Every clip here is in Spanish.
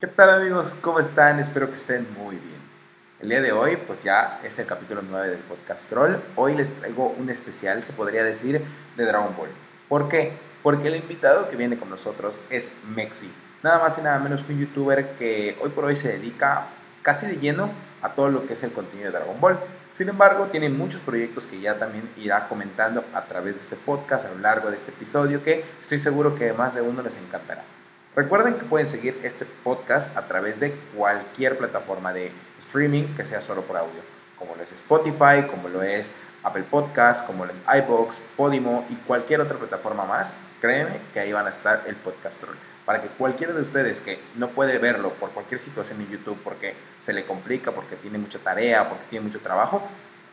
¿Qué tal amigos? ¿Cómo están? Espero que estén muy bien. El día de hoy, pues ya es el capítulo 9 del podcast Troll. Hoy les traigo un especial, se podría decir, de Dragon Ball. ¿Por qué? Porque el invitado que viene con nosotros es Mexi. Nada más y nada menos que un youtuber que hoy por hoy se dedica casi de lleno a todo lo que es el contenido de Dragon Ball. Sin embargo, tiene muchos proyectos que ya también irá comentando a través de este podcast a lo largo de este episodio que estoy seguro que más de uno les encantará. Recuerden que pueden seguir este podcast a través de cualquier plataforma de streaming que sea solo por audio, como lo es Spotify, como lo es Apple Podcast, como lo es iBox, Podimo y cualquier otra plataforma más. Créeme que ahí van a estar el podcast para que cualquiera de ustedes que no puede verlo por cualquier situación en YouTube porque se le complica, porque tiene mucha tarea, porque tiene mucho trabajo,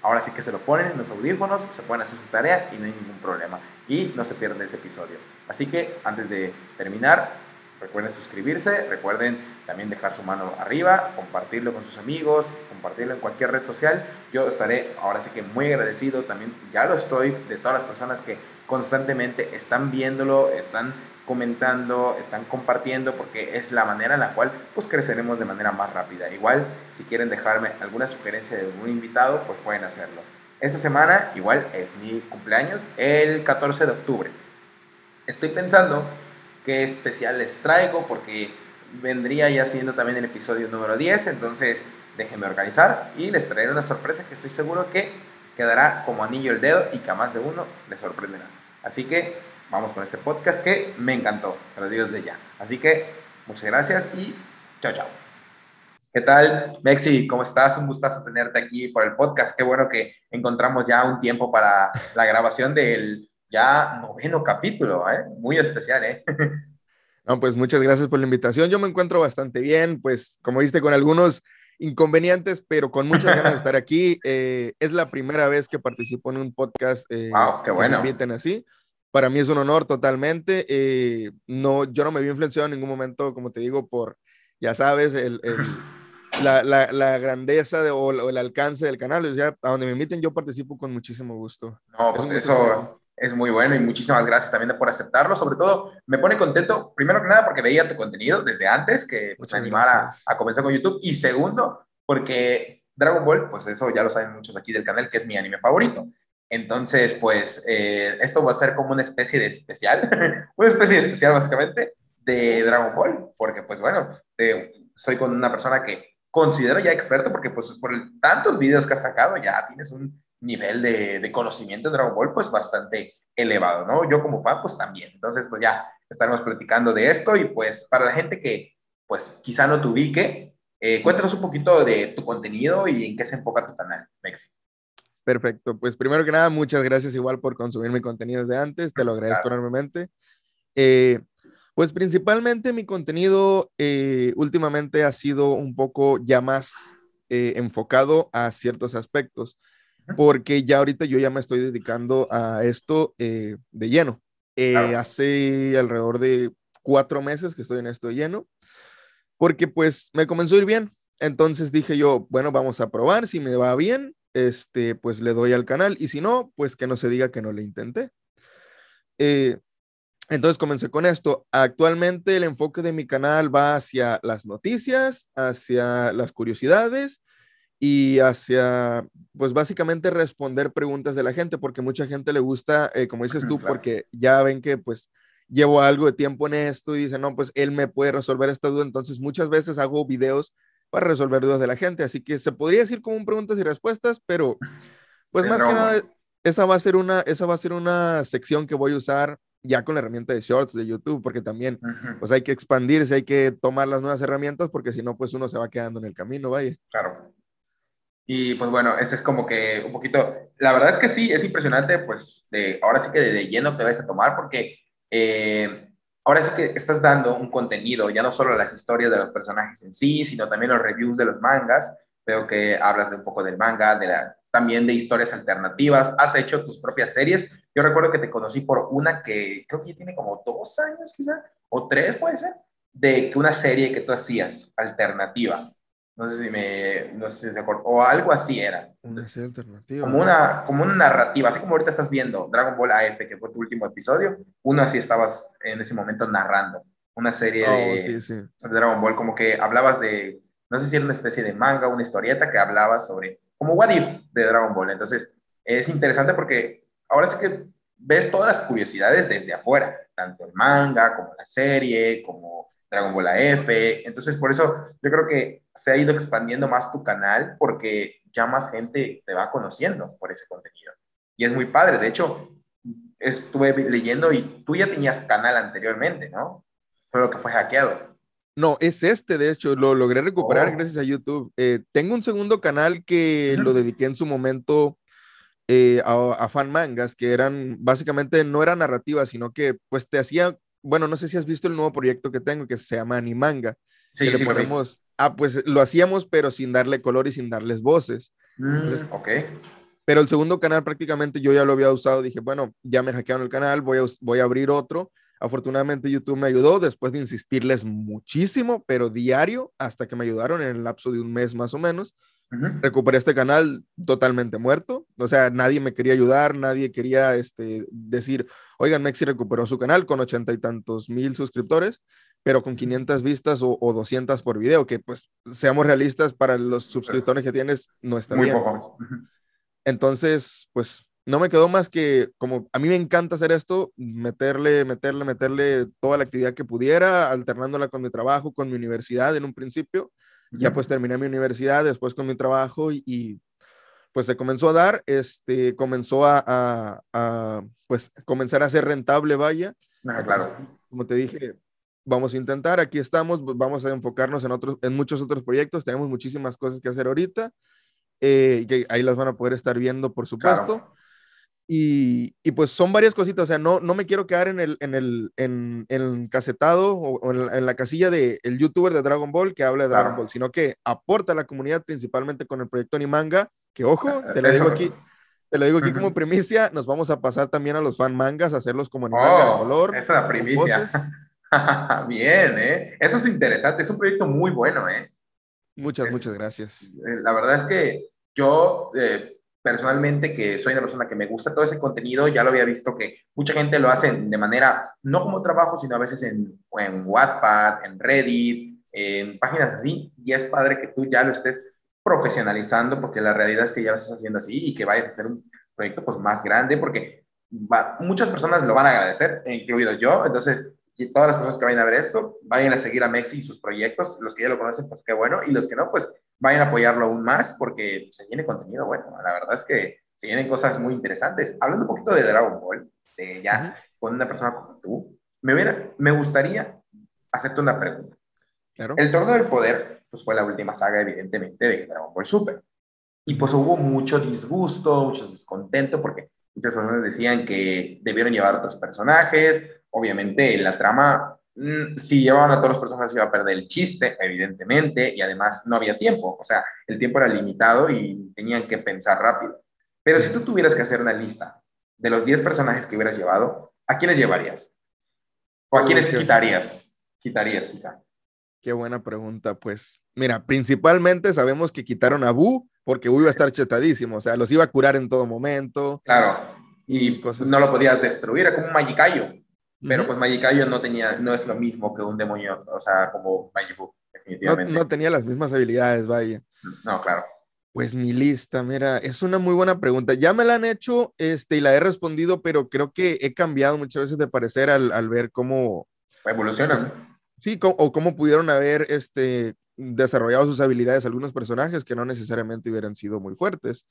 ahora sí que se lo ponen en los audífonos, se pueden hacer su tarea y no hay ningún problema. Y no se pierden este episodio. Así que antes de terminar, Recuerden suscribirse, recuerden también dejar su mano arriba, compartirlo con sus amigos, compartirlo en cualquier red social. Yo estaré ahora sí que muy agradecido, también ya lo estoy, de todas las personas que constantemente están viéndolo, están comentando, están compartiendo, porque es la manera en la cual pues creceremos de manera más rápida. Igual, si quieren dejarme alguna sugerencia de un invitado, pues pueden hacerlo. Esta semana igual es mi cumpleaños, el 14 de octubre. Estoy pensando qué especial les traigo, porque vendría ya siendo también el episodio número 10, entonces déjenme organizar y les traeré una sorpresa que estoy seguro que quedará como anillo el dedo y que a más de uno les sorprenderá. Así que vamos con este podcast que me encantó, pero digo desde ya. Así que muchas gracias y chao, chao. ¿Qué tal, Mexi? ¿Cómo estás? Un gustazo tenerte aquí por el podcast. Qué bueno que encontramos ya un tiempo para la grabación del ya noveno capítulo, ¿eh? Muy especial, ¿eh? No, pues muchas gracias por la invitación. Yo me encuentro bastante bien, pues como viste, con algunos inconvenientes, pero con muchas ganas de estar aquí. Eh, es la primera vez que participo en un podcast. Eh, wow, qué bueno. Que me inviten así. Para mí es un honor totalmente. Eh, no, yo no me vi influenciado en ningún momento, como te digo, por, ya sabes, el, el la, la, la, grandeza de, o, el alcance del canal. O sea, a donde me inviten yo participo con muchísimo gusto. No, pues eso, es muy bueno y muchísimas gracias también por aceptarlo. Sobre todo, me pone contento, primero que nada, porque veía tu contenido desde antes, que pues, me animara a, comenzar con YouTube. Y segundo, porque Dragon Ball, pues eso ya lo saben muchos aquí del canal, que es mi anime favorito. Entonces, pues eh, esto va a ser como una especie de especial, una especie de especial básicamente de Dragon Ball, porque pues bueno, soy con una persona que considero ya experto, porque pues por tantos videos que has sacado ya tienes un nivel de, de, conocimiento de Dragon Ball pues bastante elevado, ¿no? Yo como fan pues también. Entonces pues ya estaremos platicando de esto y pues para la gente que pues quizá no te ubique, eh, cuéntanos un poquito de tu contenido y en qué se enfoca tu canal, Mexi. Perfecto, pues primero que nada, muchas gracias igual por consumir mi contenido desde antes, te lo agradezco enormemente. Eh, pues principalmente mi contenido eh, últimamente ha sido un poco ya más enfocado a ciertos aspectos porque ya ahorita yo ya me estoy dedicando a esto eh, de lleno. Eh, hace alrededor de cuatro meses que estoy en esto de lleno, porque pues me comenzó a ir bien. Entonces dije yo, bueno, vamos a probar, si me va bien, este, pues le doy al canal y si no, pues que no se diga que no le intenté. Eh, entonces comencé con esto. Actualmente el enfoque de mi canal va hacia las noticias, hacia las curiosidades y hacia, pues básicamente responder preguntas de la gente, porque mucha gente le gusta, eh, como dices tú, porque ya ven que pues llevo algo de tiempo en esto y dicen, no, pues él me puede resolver esta duda, entonces muchas veces hago videos para resolver dudas de la gente, así que se podría decir como un preguntas y respuestas, pero pues más que nada, esa va a ser una, esa va a ser una sección que voy a usar ya con la herramienta de Shorts de YouTube, porque también pues hay que expandirse, hay que tomar las nuevas herramientas, porque si no, pues uno se va quedando en el camino, vaya. Claro. Y pues bueno, ese es como que un poquito, la verdad es que sí, es impresionante, pues de, ahora sí que de, lleno te vas a tomar porque eh, ahora sí que estás dando un contenido, ya no solo las historias de los personajes en sí, sino también los reviews de los mangas. Veo que hablas de un poco del manga, de la, también de historias alternativas, has hecho tus propias series. Yo recuerdo que te conocí por una que creo que ya tiene como dos años quizá, o tres puede ser, de una serie que tú hacías alternativa no sé si me, no sé si se acuerda, o algo así era. Una serie alternativa. Como una, como una narrativa, así como ahorita estás viendo Dragon Ball AF, que fue tu último episodio, uno así estabas en ese momento narrando. una serie Oh, de, sí, sí. de Dragon Ball, como que hablabas de, no sé si era una especie de manga, una historieta que hablaba sobre, como What If de Dragon Ball. Entonces, es interesante porque ahora sí que ves todas las curiosidades desde afuera, tanto el manga como la serie, como Dragon Ball AF. Entonces, por eso yo creo que se ha ido expandiendo más tu canal porque ya más gente te va conociendo por ese contenido. Y es muy padre. De hecho, estuve leyendo y tú ya tenías canal anteriormente, ¿no? Fue lo que fue hackeado. No, es este, de hecho, lo logré recuperar Oh. gracias a YouTube. Eh, tengo un segundo canal que lo dediqué en su momento eh, a, a fan mangas, que eran básicamente no era narrativa, sino que pues te hacía, bueno, no sé si has visto el nuevo proyecto que tengo que se llama Animanga, Sí, que le sí, lo vi. ponemos, ah, pues lo hacíamos, pero sin darle color y sin darles voces. Mm, Entonces, ok. Pero el segundo canal prácticamente yo ya lo había usado. Dije, bueno, ya me hackearon el canal, voy a, voy a abrir otro. Afortunadamente YouTube me ayudó después de insistirles muchísimo, pero diario, hasta que me ayudaron en el lapso de un mes más o menos. Recuperé este canal totalmente muerto. O sea, nadie me quería ayudar, nadie quería este, decir, oigan, Mexi recuperó su canal con ochenta y tantos mil suscriptores, pero con 500 vistas o, o 200 por video, que pues seamos realistas, para los suscriptores que tienes no está Muy bien. poco. pues. Entonces, pues no me quedó más que, como a mí me encanta hacer esto, meterle, meterle, meterle toda la actividad que pudiera, alternándola con mi trabajo, con mi universidad en un principio. Ya pues terminé mi universidad, después con mi trabajo y, y, pues se comenzó a dar, este, comenzó a, a, a, pues comenzar a ser rentable, vaya. Ah, Entonces, claro. como te dije, vamos a intentar, aquí estamos, vamos a enfocarnos en, otros, en muchos otros proyectos, tenemos muchísimas cosas que hacer ahorita, eh, que ahí las van a poder estar viendo, por supuesto. Claro. Y, y pues son varias cositas, o sea, no, no me quiero quedar en el, en el, en, en el casetado o, o en, la, en la casilla de el youtuber de Dragon Ball que habla de Dragon Claro. Ball, sino que aporta a la comunidad principalmente con el proyecto Animanga, que ojo, te lo digo aquí, te lo digo aquí Ujú. como primicia, nos vamos a pasar también a los fan mangas, a hacerlos como Animanga de Oh, color. esta es la primicia. Bien, ¿eh? Eso es interesante, es un proyecto muy bueno, ¿eh? Muchas, Es- muchas gracias. Eh, La verdad es que yo, eh, personalmente, que soy una persona que me gusta todo ese contenido, ya lo había visto que mucha gente lo hace de manera, no como trabajo, sino a veces en, en Wattpad, en Reddit, en páginas así, y es padre que tú ya lo estés profesionalizando, porque la realidad es que ya lo estás haciendo así y que vayas a hacer un proyecto pues más grande, porque muchas personas lo van a agradecer, incluido yo, entonces y todas las personas que vayan a ver esto, vayan a seguir a Mexi y sus proyectos. Los que ya lo conocen, pues qué bueno. Y los que no, pues vayan a apoyarlo aún más porque se viene contenido bueno. La verdad es que se vienen cosas muy interesantes. Hablando un poquito de Dragon Ball, de ya con una persona como tú, me, hubiera, me gustaría hacerte una pregunta. Claro. El Torneo del Poder, pues fue la última saga, evidentemente, de Dragon Ball Super. Y pues hubo mucho disgusto, mucho descontento, porque muchas personas decían que debieron llevar otros personajes. Obviamente, la trama, mm, si llevaban a todos los personajes, iba a perder el chiste, evidentemente, y además no había tiempo. O sea, el tiempo era limitado y tenían que pensar rápido. Pero si tú tuvieras que hacer una lista de los 10 personajes que hubieras llevado, ¿a quiénes llevarías? ¿O a quiénes quitarías? Quitarías, quizá. Qué buena pregunta. Pues mira, principalmente sabemos que quitaron a Buu porque Buu iba a estar chetadísimo, o sea, los iba a curar en todo momento. Claro, y Y cosas- no lo podías destruir, era como un Magicayo. Pero pues Magicayo no tenía, no es lo mismo que un demonio, o sea, como Majin Buu, no, definitivamente. no tenía las mismas habilidades, vaya. No, claro. Pues mi lista, mira, es una muy buena pregunta. Ya me la han hecho este, y la he respondido, pero creo que he cambiado muchas veces de parecer al, al ver cómo, Evolucionan. sí, o cómo pudieron haber este, desarrollado sus habilidades algunos personajes que no necesariamente hubieran sido muy fuertes.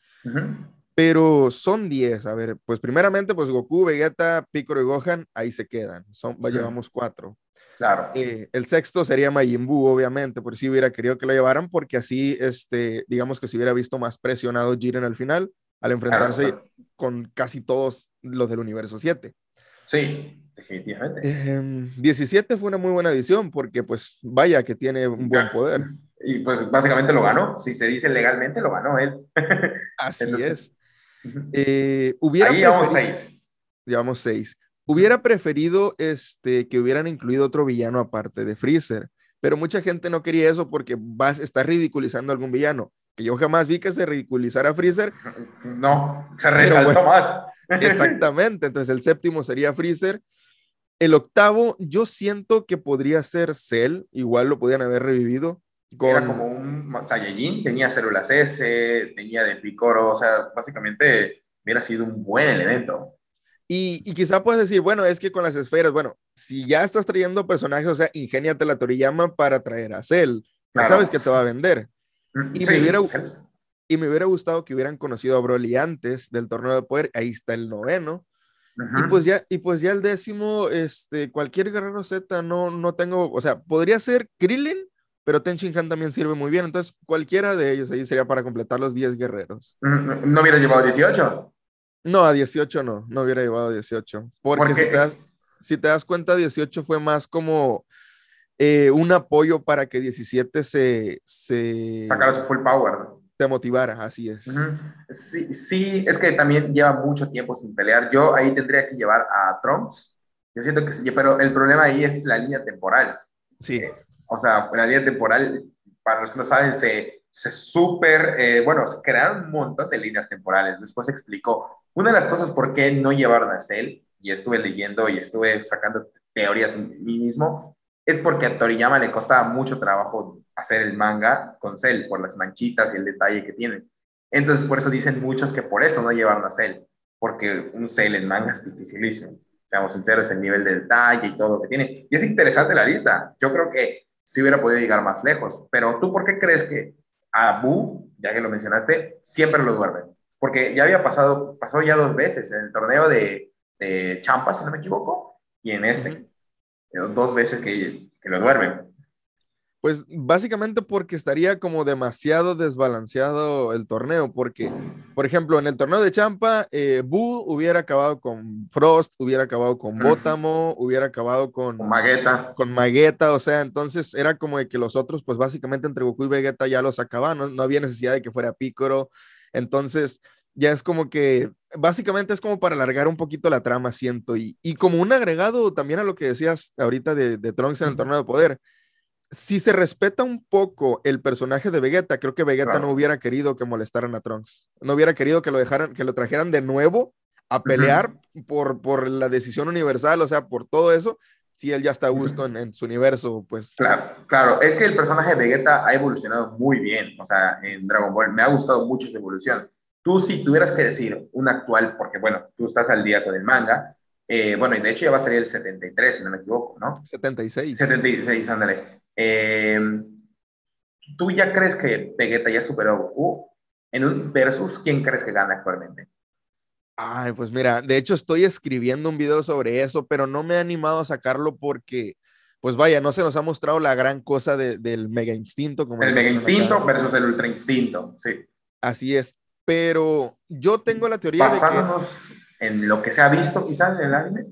Pero son 10, a ver, pues primeramente, pues Goku, Vegeta, Piccolo y Gohan, ahí se quedan, son, va, Ujú. llevamos cuatro. Claro. Eh, el sexto sería Majin Buu, obviamente, por si hubiera querido que lo llevaran, porque así, este, digamos que se hubiera visto más presionado Jiren al final, al enfrentarse Claro. con casi todos los del universo 7. Sí, definitivamente. Em, 17 fue una muy buena edición, porque pues vaya que tiene un buen poder. Y pues básicamente lo ganó. Si se dice legalmente, lo ganó él. Así Entonces, es. Eh, hubiera Ahí llevamos seis. llevamos seis. Hubiera preferido este, que hubieran incluido otro villano aparte de Freezer, pero mucha gente no quería eso porque vas, está ridiculizando a algún villano. Que yo jamás vi que se ridiculizara a Freezer. No, se resaltó bueno. más. Exactamente. Entonces el séptimo sería Freezer. El octavo, yo siento que podría ser Cell, igual lo podían haber revivido. Era como un Saiyajin, tenía células S, tenía de Picoro, o sea, básicamente hubiera sido un buen elemento. Y, y, quizá puedes decir, bueno, es que con las esferas, bueno, si ya estás trayendo personajes, o sea, ingéniate la Toriyama para traer a Cell. Ya sabes que te va a vender. Mm, y, me hubiera, y me hubiera gustado que hubieran conocido a Broly antes del torneo de poder. Ahí está el noveno. Y pues ya, y pues ya el décimo, este, cualquier guerrero Z no, no tengo, o sea, podría ser Krillin, pero Ten Han también sirve muy bien, entonces cualquiera de ellos ahí sería para completar los 10 guerreros. ¿No hubieras llevado 18? No, a 18 no, no hubiera llevado 18, porque si te, das, si te das cuenta, 18 fue más como eh, un apoyo para que 17 se... se... Sacara su full power te motivara, así es. Sí, sí, es que también lleva mucho tiempo sin pelear. Yo ahí tendría que llevar a Trunks. Yo siento que sí, pero el problema ahí es la línea temporal. Sí. Eh, o sea, la línea temporal, para los que no saben, se, se súper, eh, bueno, se crearon un montón de líneas temporales. Después explicó. Una de las cosas por qué no llevaron a Cell, y estuve leyendo y estuve sacando teorías de mí mismo, es porque a Toriyama le costaba mucho trabajo hacer el manga con Cell, por las manchitas y el detalle que tiene. Entonces, por eso dicen muchos que por eso no llevaron a Cell, porque un Cell en manga es dificilísimo. Seamos sinceros, el nivel de detalle y todo lo que tiene. Y es interesante la lista. Yo creo que sí hubiera podido llegar más lejos. Pero tú, ¿por qué crees que a Boo, ya que lo mencionaste, siempre lo duermen? Porque ya había pasado, pasó ya dos veces en el torneo de, de Champa, si no me equivoco, y en este dos veces que, lo duermen. Pues básicamente porque estaría como demasiado desbalanceado el torneo, porque, por ejemplo, en el torneo de Champa, eh, Boo hubiera acabado con Frost, hubiera acabado con Bótamo, hubiera acabado con, con Magueta. Con Magueta, o sea, entonces era como de que los otros, pues básicamente entre Goku y Vegeta ya los acababan, no, no había necesidad de que fuera Picoro, entonces ya es como que, básicamente es como para alargar un poquito la trama, siento, y, y como un agregado también a lo que decías ahorita de, de Trunks en el torneo de poder, si se respeta un poco el personaje de Vegeta, creo que Vegeta no hubiera querido que molestaran a Trunks, no hubiera querido que lo dejaran, que lo trajeran de nuevo a pelear por, por la decisión universal, o sea, por todo eso, si él ya está a gusto en, en, su universo, pues... Claro, claro, es que el personaje de Vegeta ha evolucionado muy bien, o sea, en Dragon Ball, me ha gustado mucho su evolución. Tú si tuvieras que decir un actual, porque bueno, tú estás al día con el manga, eh, bueno, y de hecho ya va a salir el 73, si no me equivoco, ¿no? 76. 76, ándale. Eh, ¿Tú ya crees que Vegeta ya superó a Goku? En un versus, ¿quién crees que gana actualmente? Ay, pues mira, de hecho estoy escribiendo un video sobre eso, pero no me he animado a sacarlo porque, pues vaya, no se nos ha mostrado la gran cosa del mega instinto. Como el mega instinto versus el ultra instinto, sí. Así es, pero yo tengo la teoría Basándonos de que... en lo que se ha visto quizás en el anime.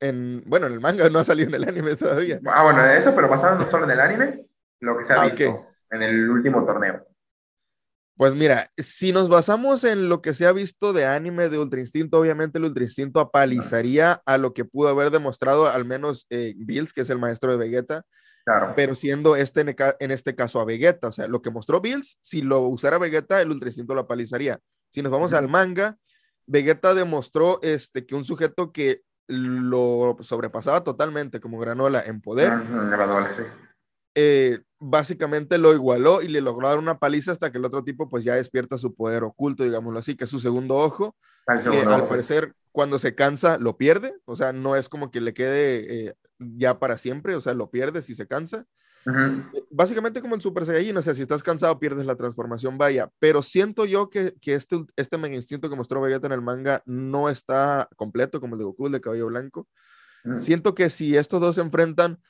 En, bueno, en el manga no ha salido en el anime todavía. Ah, bueno, eso, pero basándonos solo en el anime, lo que se ha ah, visto en el último torneo. Pues mira, si nos basamos en lo que se ha visto de anime de Ultra Instinto, obviamente el Ultra Instinto apalizaría a lo que pudo haber demostrado al menos eh, Bills, que es el maestro de Vegeta, pero siendo este en, este caso a Vegeta, o sea, lo que mostró Bills, si lo usara Vegeta, el Ultra Instinto lo apalizaría. Si nos vamos al manga, Vegeta demostró este, que un sujeto que lo sobrepasaba totalmente como Granola en poder, Granola, sí. Eh, básicamente lo igualó y le logró dar una paliza hasta que el otro tipo pues ya despierta su poder oculto, digámoslo así, que es su segundo ojo. al parecer cuando se cansa lo pierde, o sea, no es como que le quede eh, ya para siempre, o sea, lo pierdes y se cansa. Eh, básicamente como el Super Saiyajin, o sea, si estás cansado pierdes la transformación, vaya, pero siento yo que, que este, este mega instinto que mostró Vegeta en el manga no está completo como el de Goku, el de cabello blanco. Siento que si estos dos se enfrentan,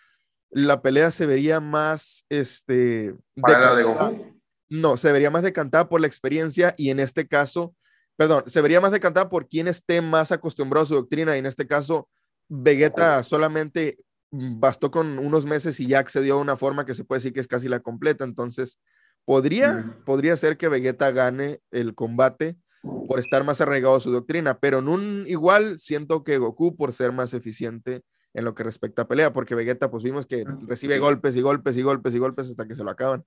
la pelea se vería más, este... ¿Para de Goku? No, se vería más decantada por la experiencia y en este caso, perdón, se vería más decantada por quien esté más acostumbrado a su doctrina y en este caso Vegeta solamente bastó con unos meses y ya accedió a una forma que se puede decir que es casi la completa. Entonces, podría, podría ser que Vegeta gane el combate por estar más arraigado a su doctrina, pero en un igual siento que Goku por ser más eficiente en lo que respecta a pelea, porque Vegeta pues vimos que recibe golpes y golpes y golpes y golpes hasta que se lo acaban.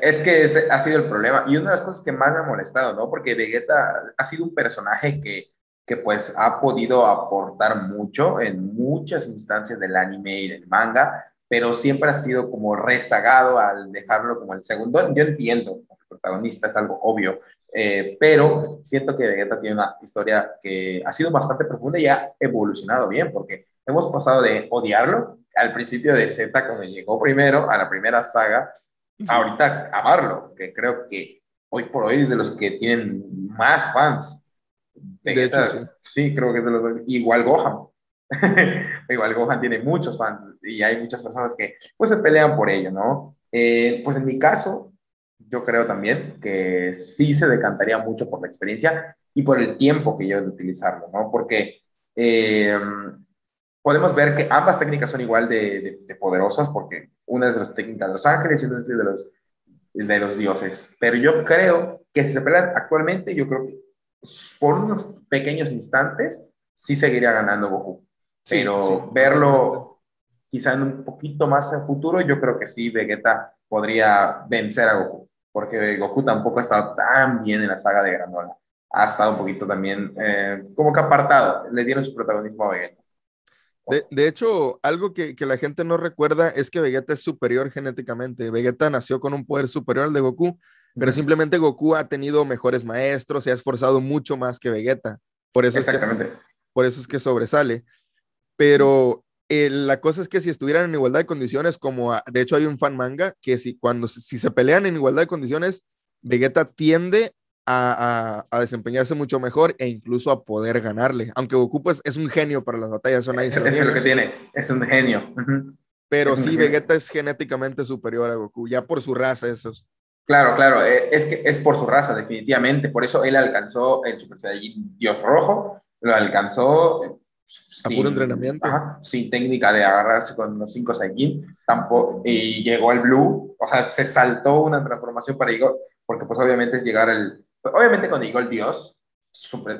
Es que ese ha sido el problema y una de las cosas que más me ha molestado, ¿no? Porque Vegeta ha sido un personaje que que pues ha podido aportar mucho en muchas instancias del anime y del manga, pero siempre ha sido como rezagado al dejarlo como el segundo. Yo entiendo, el protagonista es algo obvio, eh, pero siento que Vegeta tiene una historia que ha sido bastante profunda y ha evolucionado bien, porque hemos pasado de odiarlo al principio de Z, cuando llegó primero a la primera saga, ahorita amarlo, que creo que hoy por hoy es de los que tienen más fans. De hecho, sí. creo que es de los igual Gohan. igual Gohan tiene muchos fans y hay muchas personas que pues se pelean por ello, ¿no? Eh, pues en mi caso, yo creo también que sí se decantaría mucho por la experiencia y por el tiempo que yo de utilizarlo, ¿no? Porque eh, podemos ver que ambas técnicas son igual de, poderosas, porque una es de las técnicas de los ángeles y otra es de los, de los dioses. Pero yo creo que si se pelean actualmente, yo creo que por unos pequeños instantes sí seguiría ganando Goku. Pero verlo quizá en un poquito más en futuro, yo creo que sí, Vegeta podría vencer a Goku porque Goku tampoco ha estado tan bien en la saga de Granola. Ha estado un poquito también eh, como que apartado, le dieron su protagonismo a Vegeta. De, hecho, algo que, que, la gente no recuerda es que Vegeta es superior genéticamente. Vegeta nació con un poder superior al de Goku, pero simplemente Goku ha tenido mejores maestros, se ha esforzado mucho más que Vegeta. Por eso Exactamente. Es que, por eso es que sobresale. Pero eh, la cosa es que si estuvieran en igualdad de condiciones, como de hecho hay un fan manga, que si cuando si se pelean en igualdad de condiciones, Vegeta tiende a, a, desempeñarse mucho mejor e incluso a poder ganarle. Aunque Goku pues es un genio para las batallas, eso nadie es, lo que tiene, es un genio. Pero sí, Vegeta es genéticamente superior a Goku, ya por su raza eso es. Claro, claro, eh, es que es por su raza, definitivamente. Por eso él alcanzó el Super Saiyajin Dios Rojo, lo alcanzó a puro entrenamiento. sin técnica de agarrarse con los cinco Saiyajin, tampoco, y llegó al Blue, o sea, se saltó una transformación para llegar, porque pues obviamente es llegar al, obviamente cuando llegó el Dios,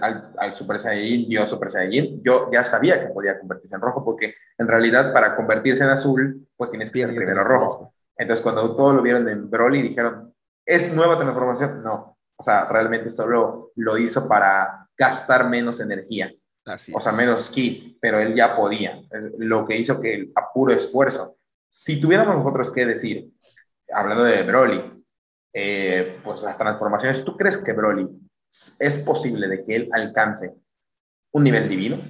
al, Super Saiyajin, Dios Super Saiyajin, yo ya sabía que podía convertirse en rojo, porque en realidad para convertirse en azul, pues tienes que ser primero rojo. Entonces cuando todos lo vieron en Broly, dijeron, ¿es nueva transformación? No, o sea, realmente solo lo hizo para gastar menos energía o sea, menos ki, pero él ya podía. lo que hizo que a puro esfuerzo. Si tuviéramos nosotros que decir, hablando de Broly, eh, pues las transformaciones, ¿tú crees que Broly es posible de que él alcance un nivel divino?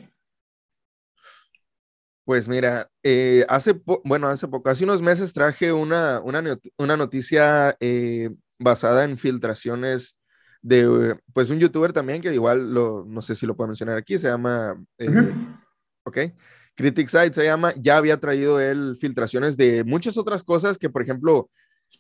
Pues mira, eh, hace, bueno, hace poco, hace unos meses traje una, una, una noticia eh, basada en filtraciones de pues un youtuber también que igual lo, no sé si lo puedo mencionar aquí, se llama, eh, ok, Critic se llama, ya había traído él filtraciones de muchas otras cosas que, por ejemplo,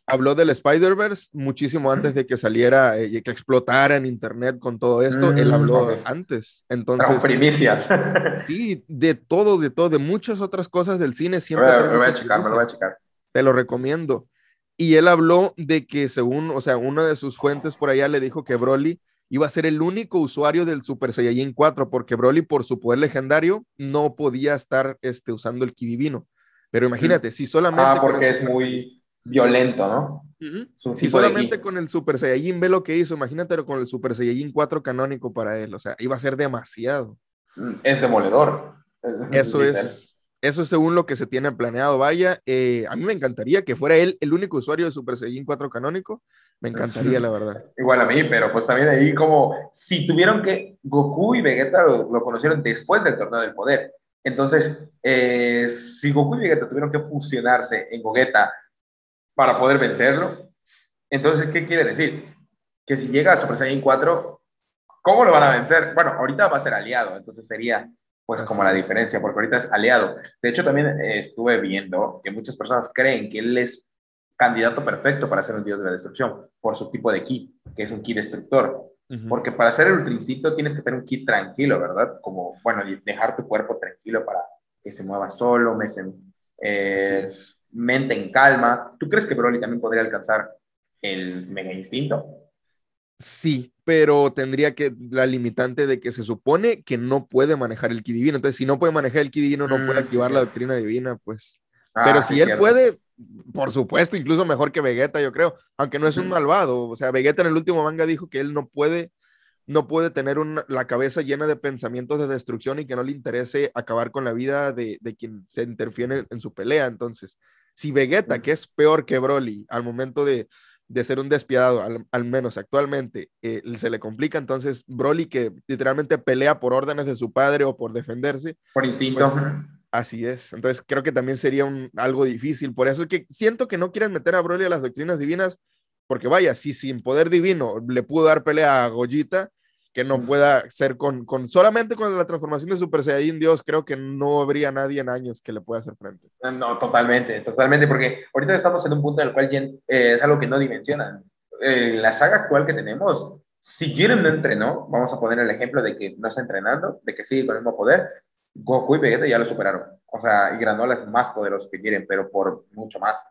habló del Spider-Verse muchísimo antes de que saliera y eh, que explotara en internet con todo esto, él mm, habló antes. Entonces, primicias. Sí, de todo, de todo, de muchas otras cosas del cine siempre. lo voy a checar, me lo voy a checar. Te lo recomiendo. Y él habló de que según, o sea, una de sus fuentes por allá le dijo que Broly iba a ser el único usuario del Super Saiyajin 4, porque Broly por su poder legendario no podía estar este, usando el ki divino. Pero imagínate, si solamente... Ah, porque es muy violento, ¿no? Si solamente con el Super Saiyajin ve lo que hizo, imagínate con el Super Saiyajin 4 canónico para él, o sea, iba a ser demasiado. Mm, es demoledor. Eso es, eso es según lo que se tiene planeado. Vaya, eh, a mí me encantaría que fuera él el único usuario de Super Saiyan 4 canónico. Me encantaría, la verdad. Igual a mí, pero pues también ahí como si tuvieron que, Goku y Vegeta lo, conocieron después del torneo del poder. Entonces, eh, si Goku y Vegeta tuvieron que fusionarse en Gogeta para poder vencerlo, entonces, ¿qué quiere decir? Que si llega a Super Saiyan 4, ¿cómo lo van a vencer? Bueno, ahorita va a ser aliado, entonces sería pues como la diferencia, porque ahorita es aliado. De hecho, también eh, estuve viendo que muchas personas creen que él es candidato perfecto para ser un dios de la destrucción por su tipo de ki, que es un ki destructor. Porque para ser el ultra tienes que tener un ki tranquilo, ¿verdad? Como, bueno, dejar tu cuerpo tranquilo para que se mueva solo, eh, mente en calma. ¿Tú crees que Broly también podría alcanzar el mega instinto? Sí, pero tendría que la limitante de que se supone que no puede manejar el ki divino. Entonces, si no puede manejar el ki divino, no puede mm, activar la doctrina divina, pues. Ah, pero si él puede, por supuesto, incluso mejor que Vegeta, yo creo, aunque no es un malvado. O sea, Vegeta en el último manga dijo que él no puede no puede tener la cabeza llena de pensamientos de destrucción y que no le interese acabar con la vida de, quien se interfiere en su pelea. Entonces, si Vegeta, que es peor que Broly al momento de, ser un despiadado, al, menos actualmente, eh, se le complica, entonces Broly que literalmente pelea por órdenes de su padre o por defenderse. Por instinto. Pues, así es. Entonces creo que también sería un, algo difícil. Por eso es que siento que no quieren meter a Broly a las doctrinas divinas, porque vaya, si sin poder divino le pudo dar pelea a Gogeta, que no pueda ser con, con, solamente con la transformación de Super Saiyajin Dios, creo que no habría nadie en años que le pueda hacer frente. No, totalmente, totalmente, porque ahorita estamos en un punto en el cual eh, es algo que no dimensionan. Eh, la saga actual que tenemos, si Jiren no entrenó, vamos a poner el ejemplo de que no está entrenando, de que sigue con el mismo poder, Goku y Vegeta ya lo superaron. O sea, y Granola es más poderoso que Jiren, pero por mucho más.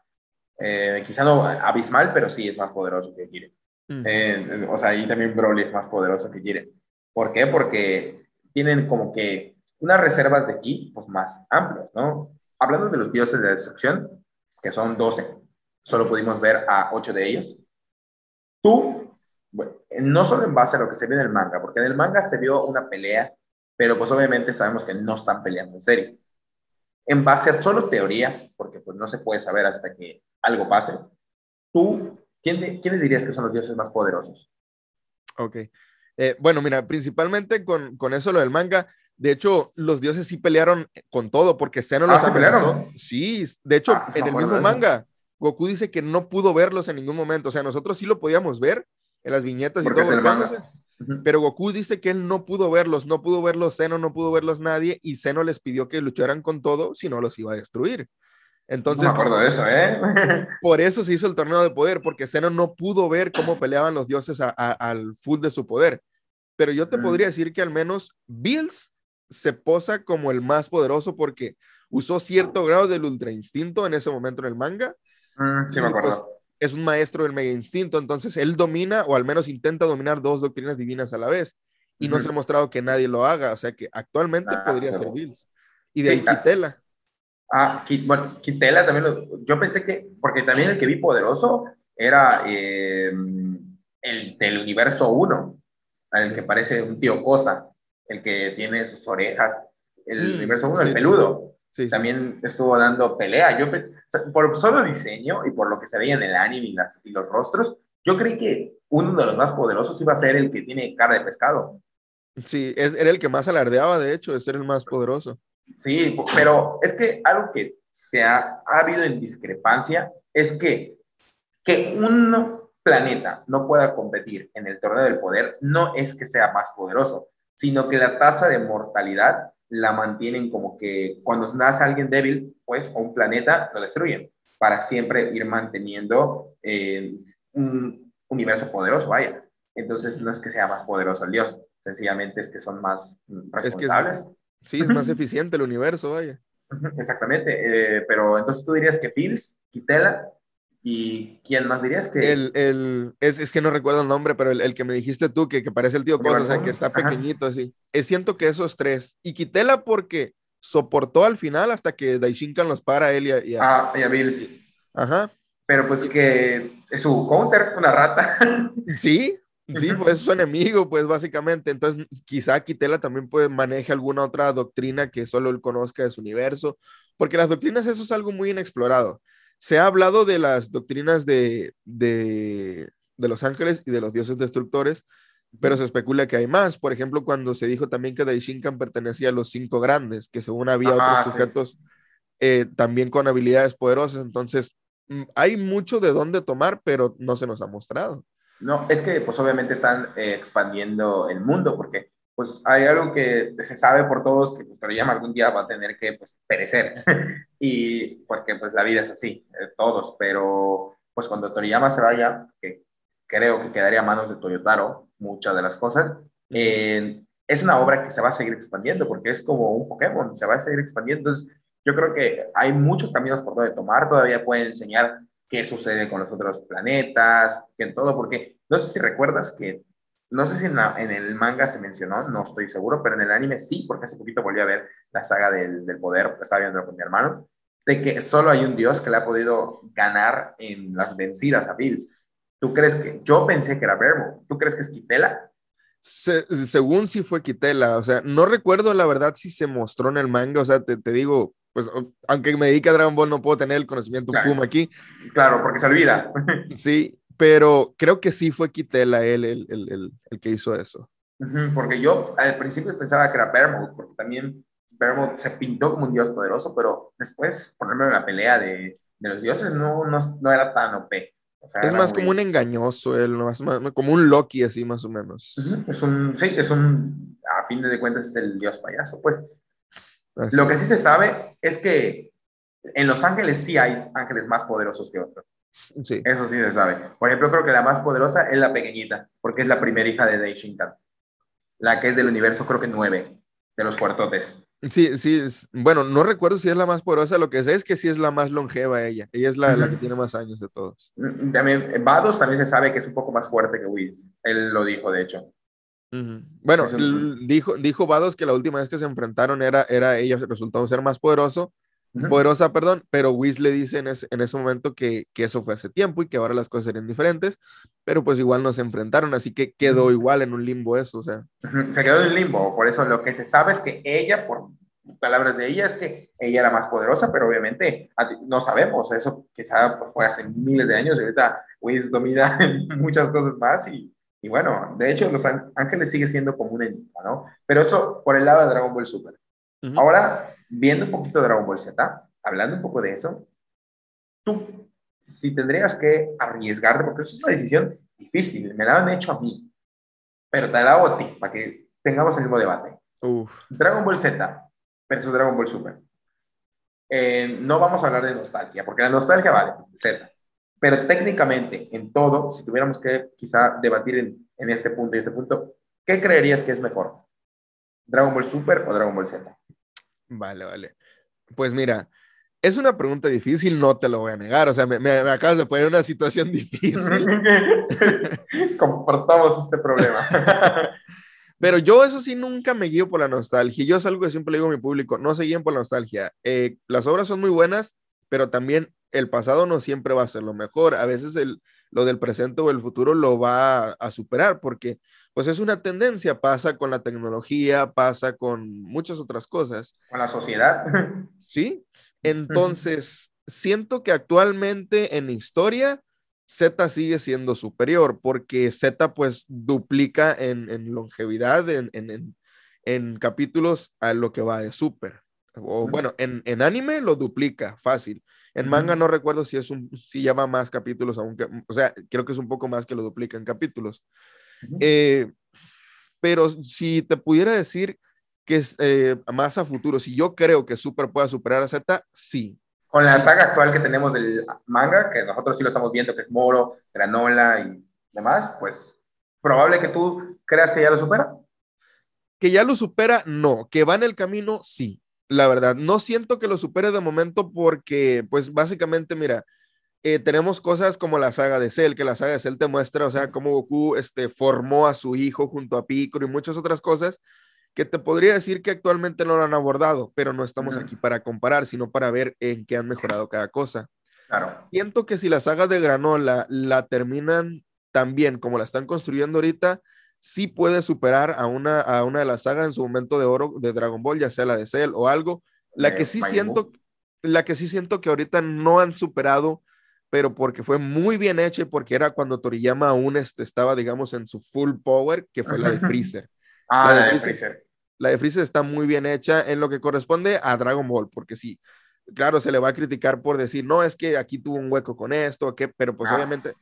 Eh, quizá no abismal, pero sí es más poderoso que Jiren. Eh, o sea, y también Broly es más poderoso que Jiren. ¿Por qué? Porque tienen como que unas reservas de ki pues, más amplias, ¿no? Hablando de los dioses de destrucción, que son 12, solo pudimos ver a 8 de ellos. Tú, bueno, no solo en base a lo que se ve en el manga, porque en el manga se vio una pelea, pero pues obviamente sabemos que no están peleando en serio. En base a solo teoría, porque pues no se puede saber hasta que algo pase, tú ¿quiénes dirías que son los dioses más poderosos? Ok. Eh, bueno, mira, principalmente con, con eso lo del manga, de hecho, los dioses sí pelearon con todo, porque Zeno los ah, amenazó. Sí, de hecho, ah, en el mismo manga, Goku dice que no pudo verlos en ningún momento. O sea, nosotros sí lo podíamos ver en las viñetas y todo. Pero Goku dice que él no pudo verlos, no pudo verlos Zeno, no pudo verlos nadie, y Zeno les pidió que lucharan con todo, si no los iba a destruir. Entonces, no me acuerdo de eso, ¿eh? por eso se hizo el torneo de poder, porque Zeno no pudo ver cómo peleaban los dioses al full de su poder. Pero yo te podría decir que al menos Bills se posa como el más poderoso porque usó cierto grado del ultra instinto en ese momento en el manga. Mm, sí, me acuerdo. Pues, es un maestro del mega instinto, entonces él domina o al menos intenta dominar dos doctrinas divinas a la vez. Y no se ha mostrado que nadie lo haga, o sea que actualmente ah, podría ser Bills. Y de ahí ah, Kitela. Ah, bueno, Quintela también lo, yo pensé que, porque también el que vi poderoso era eh, el del universo 1, el que parece un tío Cosa, el que tiene sus orejas, el mm, universo 1, el peludo. también estuvo dando pelea. Yo, por solo diseño y por lo que se veía en el anime y, las, y los rostros, yo creí que uno de los más poderosos iba a ser el que tiene cara de pescado. Sí, es, era el que más alardeaba, de hecho, de ser el más poderoso. Sí, pero es que algo que se ha, habido en discrepancia es que, que un planeta no pueda competir en el torneo del poder no es que sea más poderoso, sino que la tasa de mortalidad la mantienen como que cuando nace alguien débil, pues, o un planeta, lo destruyen para siempre ir manteniendo eh, un universo poderoso, vaya. Entonces no es que sea más poderoso el dios, sencillamente es que son más responsables. Sí, es más eficiente el universo, vaya. Exactamente, eh, pero entonces tú dirías que Pils, Kitela y ¿quién más dirías que? El, el, es, es que no recuerdo el nombre, pero el, el, que me dijiste tú, que, que parece el tío Cosa, o sea, que está pequeñito así. Es, siento que esos tres. Y Kitela porque soportó al final hasta que Daishinkan los para a él y a, y Ah, y a Bills. Ajá. Pero pues que es su counter, una rata. Sí, Sí, pues es su enemigo, pues básicamente. Entonces, quizá Kitela también puede maneje alguna otra doctrina que solo él conozca de su universo, porque las doctrinas eso es algo muy inexplorado. Se ha hablado de las doctrinas de, de, de los ángeles y de los dioses destructores, pero se especula que hay más. Por ejemplo, cuando se dijo también que Daishinkan pertenecía a los cinco grandes, que según había otros sujetos eh, también con habilidades poderosas. Entonces, mm, hay mucho de dónde tomar, pero no se nos ha mostrado. No, es que pues obviamente están eh, expandiendo el mundo porque pues hay algo que se sabe por todos que pues Toriyama algún día va a tener que pues perecer y porque pues la vida es así, eh, todos, pero pues cuando Toriyama se vaya, que creo que quedaría a manos de Toyotaro muchas de las cosas, eh, es una obra que se va a seguir expandiendo porque es como un Pokémon, se va a seguir expandiendo. Entonces, yo creo que hay muchos caminos por donde tomar, todavía pueden enseñar qué sucede con los otros planetas, en todo, porque no sé si recuerdas que, no sé si en, en, el manga se mencionó, no estoy seguro, pero en el anime sí, porque hace poquito volví a ver la saga del, del poder, estaba viendo con mi hermano, de que solo hay un dios que le ha podido ganar en las vencidas a Bills. ¿Tú crees que, yo pensé que era Verbo, ¿tú crees que es Kitela? según si fue Kitela, o sea, no recuerdo la verdad si se mostró en el manga, o sea, te, te digo, pues aunque me dedique a Dragon Ball no puedo tener el conocimiento claro. Puma aquí. Claro, porque se olvida. sí, pero creo que sí fue Kitela él el, el, el, el que hizo eso. Porque yo al principio pensaba que era Bermud, porque también Bermud se pintó como un dios poderoso, pero después ponerme en la pelea de, de los dioses no, no, no, era tan OP. O sea, es más muy... como un engañoso, él, más, más, como un Loki así más o menos. Es un, sí, es un, a fin de cuentas es el dios payaso, pues. Así. Lo que sí se sabe es que en Los Ángeles sí hay ángeles más poderosos que otros. Sí. Eso sí se sabe. Por ejemplo, creo que la más poderosa es la pequeñita, porque es la primera hija de Deishinkan. La que es del universo, creo que nueve, de los fuertotes. Sí, sí, es, bueno, no recuerdo si es la más poderosa, lo que sé es que sí es la más longeva ella, ella es la, uh -huh. la que tiene más años de todos. También, Vados también se sabe que es un poco más fuerte que Whis, él lo dijo de hecho. Uh -huh. Bueno, dijo, dijo Vados que la última vez que se enfrentaron era, era ella resultó ser más poderoso, uh -huh. poderosa, perdón, pero Whis le dice en ese, en ese momento que, que, eso fue hace tiempo y que ahora las cosas serían diferentes, pero pues igual no se enfrentaron, así que quedó igual en un limbo eso, o sea. Se quedó en un limbo, por eso lo que se sabe es que ella, por palabras de ella, es que ella era más poderosa, pero obviamente no sabemos, eso quizá fue hace miles de años y ahorita Whis domina muchas cosas más y, y bueno, de hecho los ángeles sigue siendo como un enigma, ¿no? Pero eso por el lado de Dragon Ball Super. Uh -huh. Ahora, viendo un poquito de Dragon Ball Z, hablando un poco de eso, tú, si tendrías que arriesgarte, porque eso es una decisión difícil, me la han hecho a mí, pero te la hago a ti, para que tengamos el mismo debate. Uf. Dragon Ball Z versus Dragon Ball Super. Eh, no vamos a hablar de nostalgia, porque la nostalgia vale, Z. Pero técnicamente, en todo, si tuviéramos que quizá debatir en, en este punto y este punto, ¿qué creerías que es mejor? ¿Dragon Ball Super o Dragon Ball Z? Vale, vale. Pues mira, es una pregunta difícil, no te lo voy a negar. O sea, me, me, me acabas de poner una situación difícil. Compartamos este problema. Pero yo eso sí nunca me guío por la nostalgia. Yo es algo que siempre le digo a mi público, no se guíen por la nostalgia. Eh, las obras son muy buenas, pero también el pasado no siempre va a ser lo mejor. A veces el, lo del presente o el futuro lo va a, a superar porque pues es una tendencia, pasa con la tecnología, pasa con muchas otras cosas. Con la sociedad. Sí, entonces siento que actualmente en historia Z sigue siendo superior porque Z pues duplica en, en longevidad, en, en, en, capítulos a lo que va de Super. O bueno, en, en anime lo duplica fácil. En manga no recuerdo si es un, si lleva más capítulos, aunque, o sea, creo que es un poco más que lo duplica en capítulos. Eh, pero si te pudiera decir que es eh, más a futuro, si yo creo que Super pueda superar a Z, sí. Con la saga actual que tenemos del manga, que nosotros sí lo estamos viendo, que es Moro, Granola y demás, pues probable que tú creas que ya lo supera. Que ya lo supera, no. Que va en el camino, sí. La verdad, no siento que lo supere de momento porque, pues básicamente, mira, eh, tenemos cosas como la saga de Cell, que la saga de Cell te muestra, o sea, cómo Goku este, formó a su hijo junto a Piccolo y muchas otras cosas que te podría decir que actualmente no lo han abordado, pero no estamos uh -huh. aquí para comparar, sino para ver en qué han mejorado cada cosa. Claro. Siento que si la saga de Granola la terminan tan bien como la están construyendo ahorita, sí puede superar a una, a una de las sagas en su momento de oro de Dragon Ball, ya sea la de Cell o algo. La eh, que sí siento, la que sí siento que ahorita no han superado pero porque fue muy bien hecha y porque era cuando Toriyama aún este, estaba, digamos, en su full power, que fue la de Freezer. ah, la de, Freezer. Freezer. La de Freezer está muy bien hecha en lo que corresponde a Dragon Ball, porque sí, claro, se le va a criticar por decir, no, es que aquí tuvo un hueco con esto, ¿qué? pero pues ah. obviamente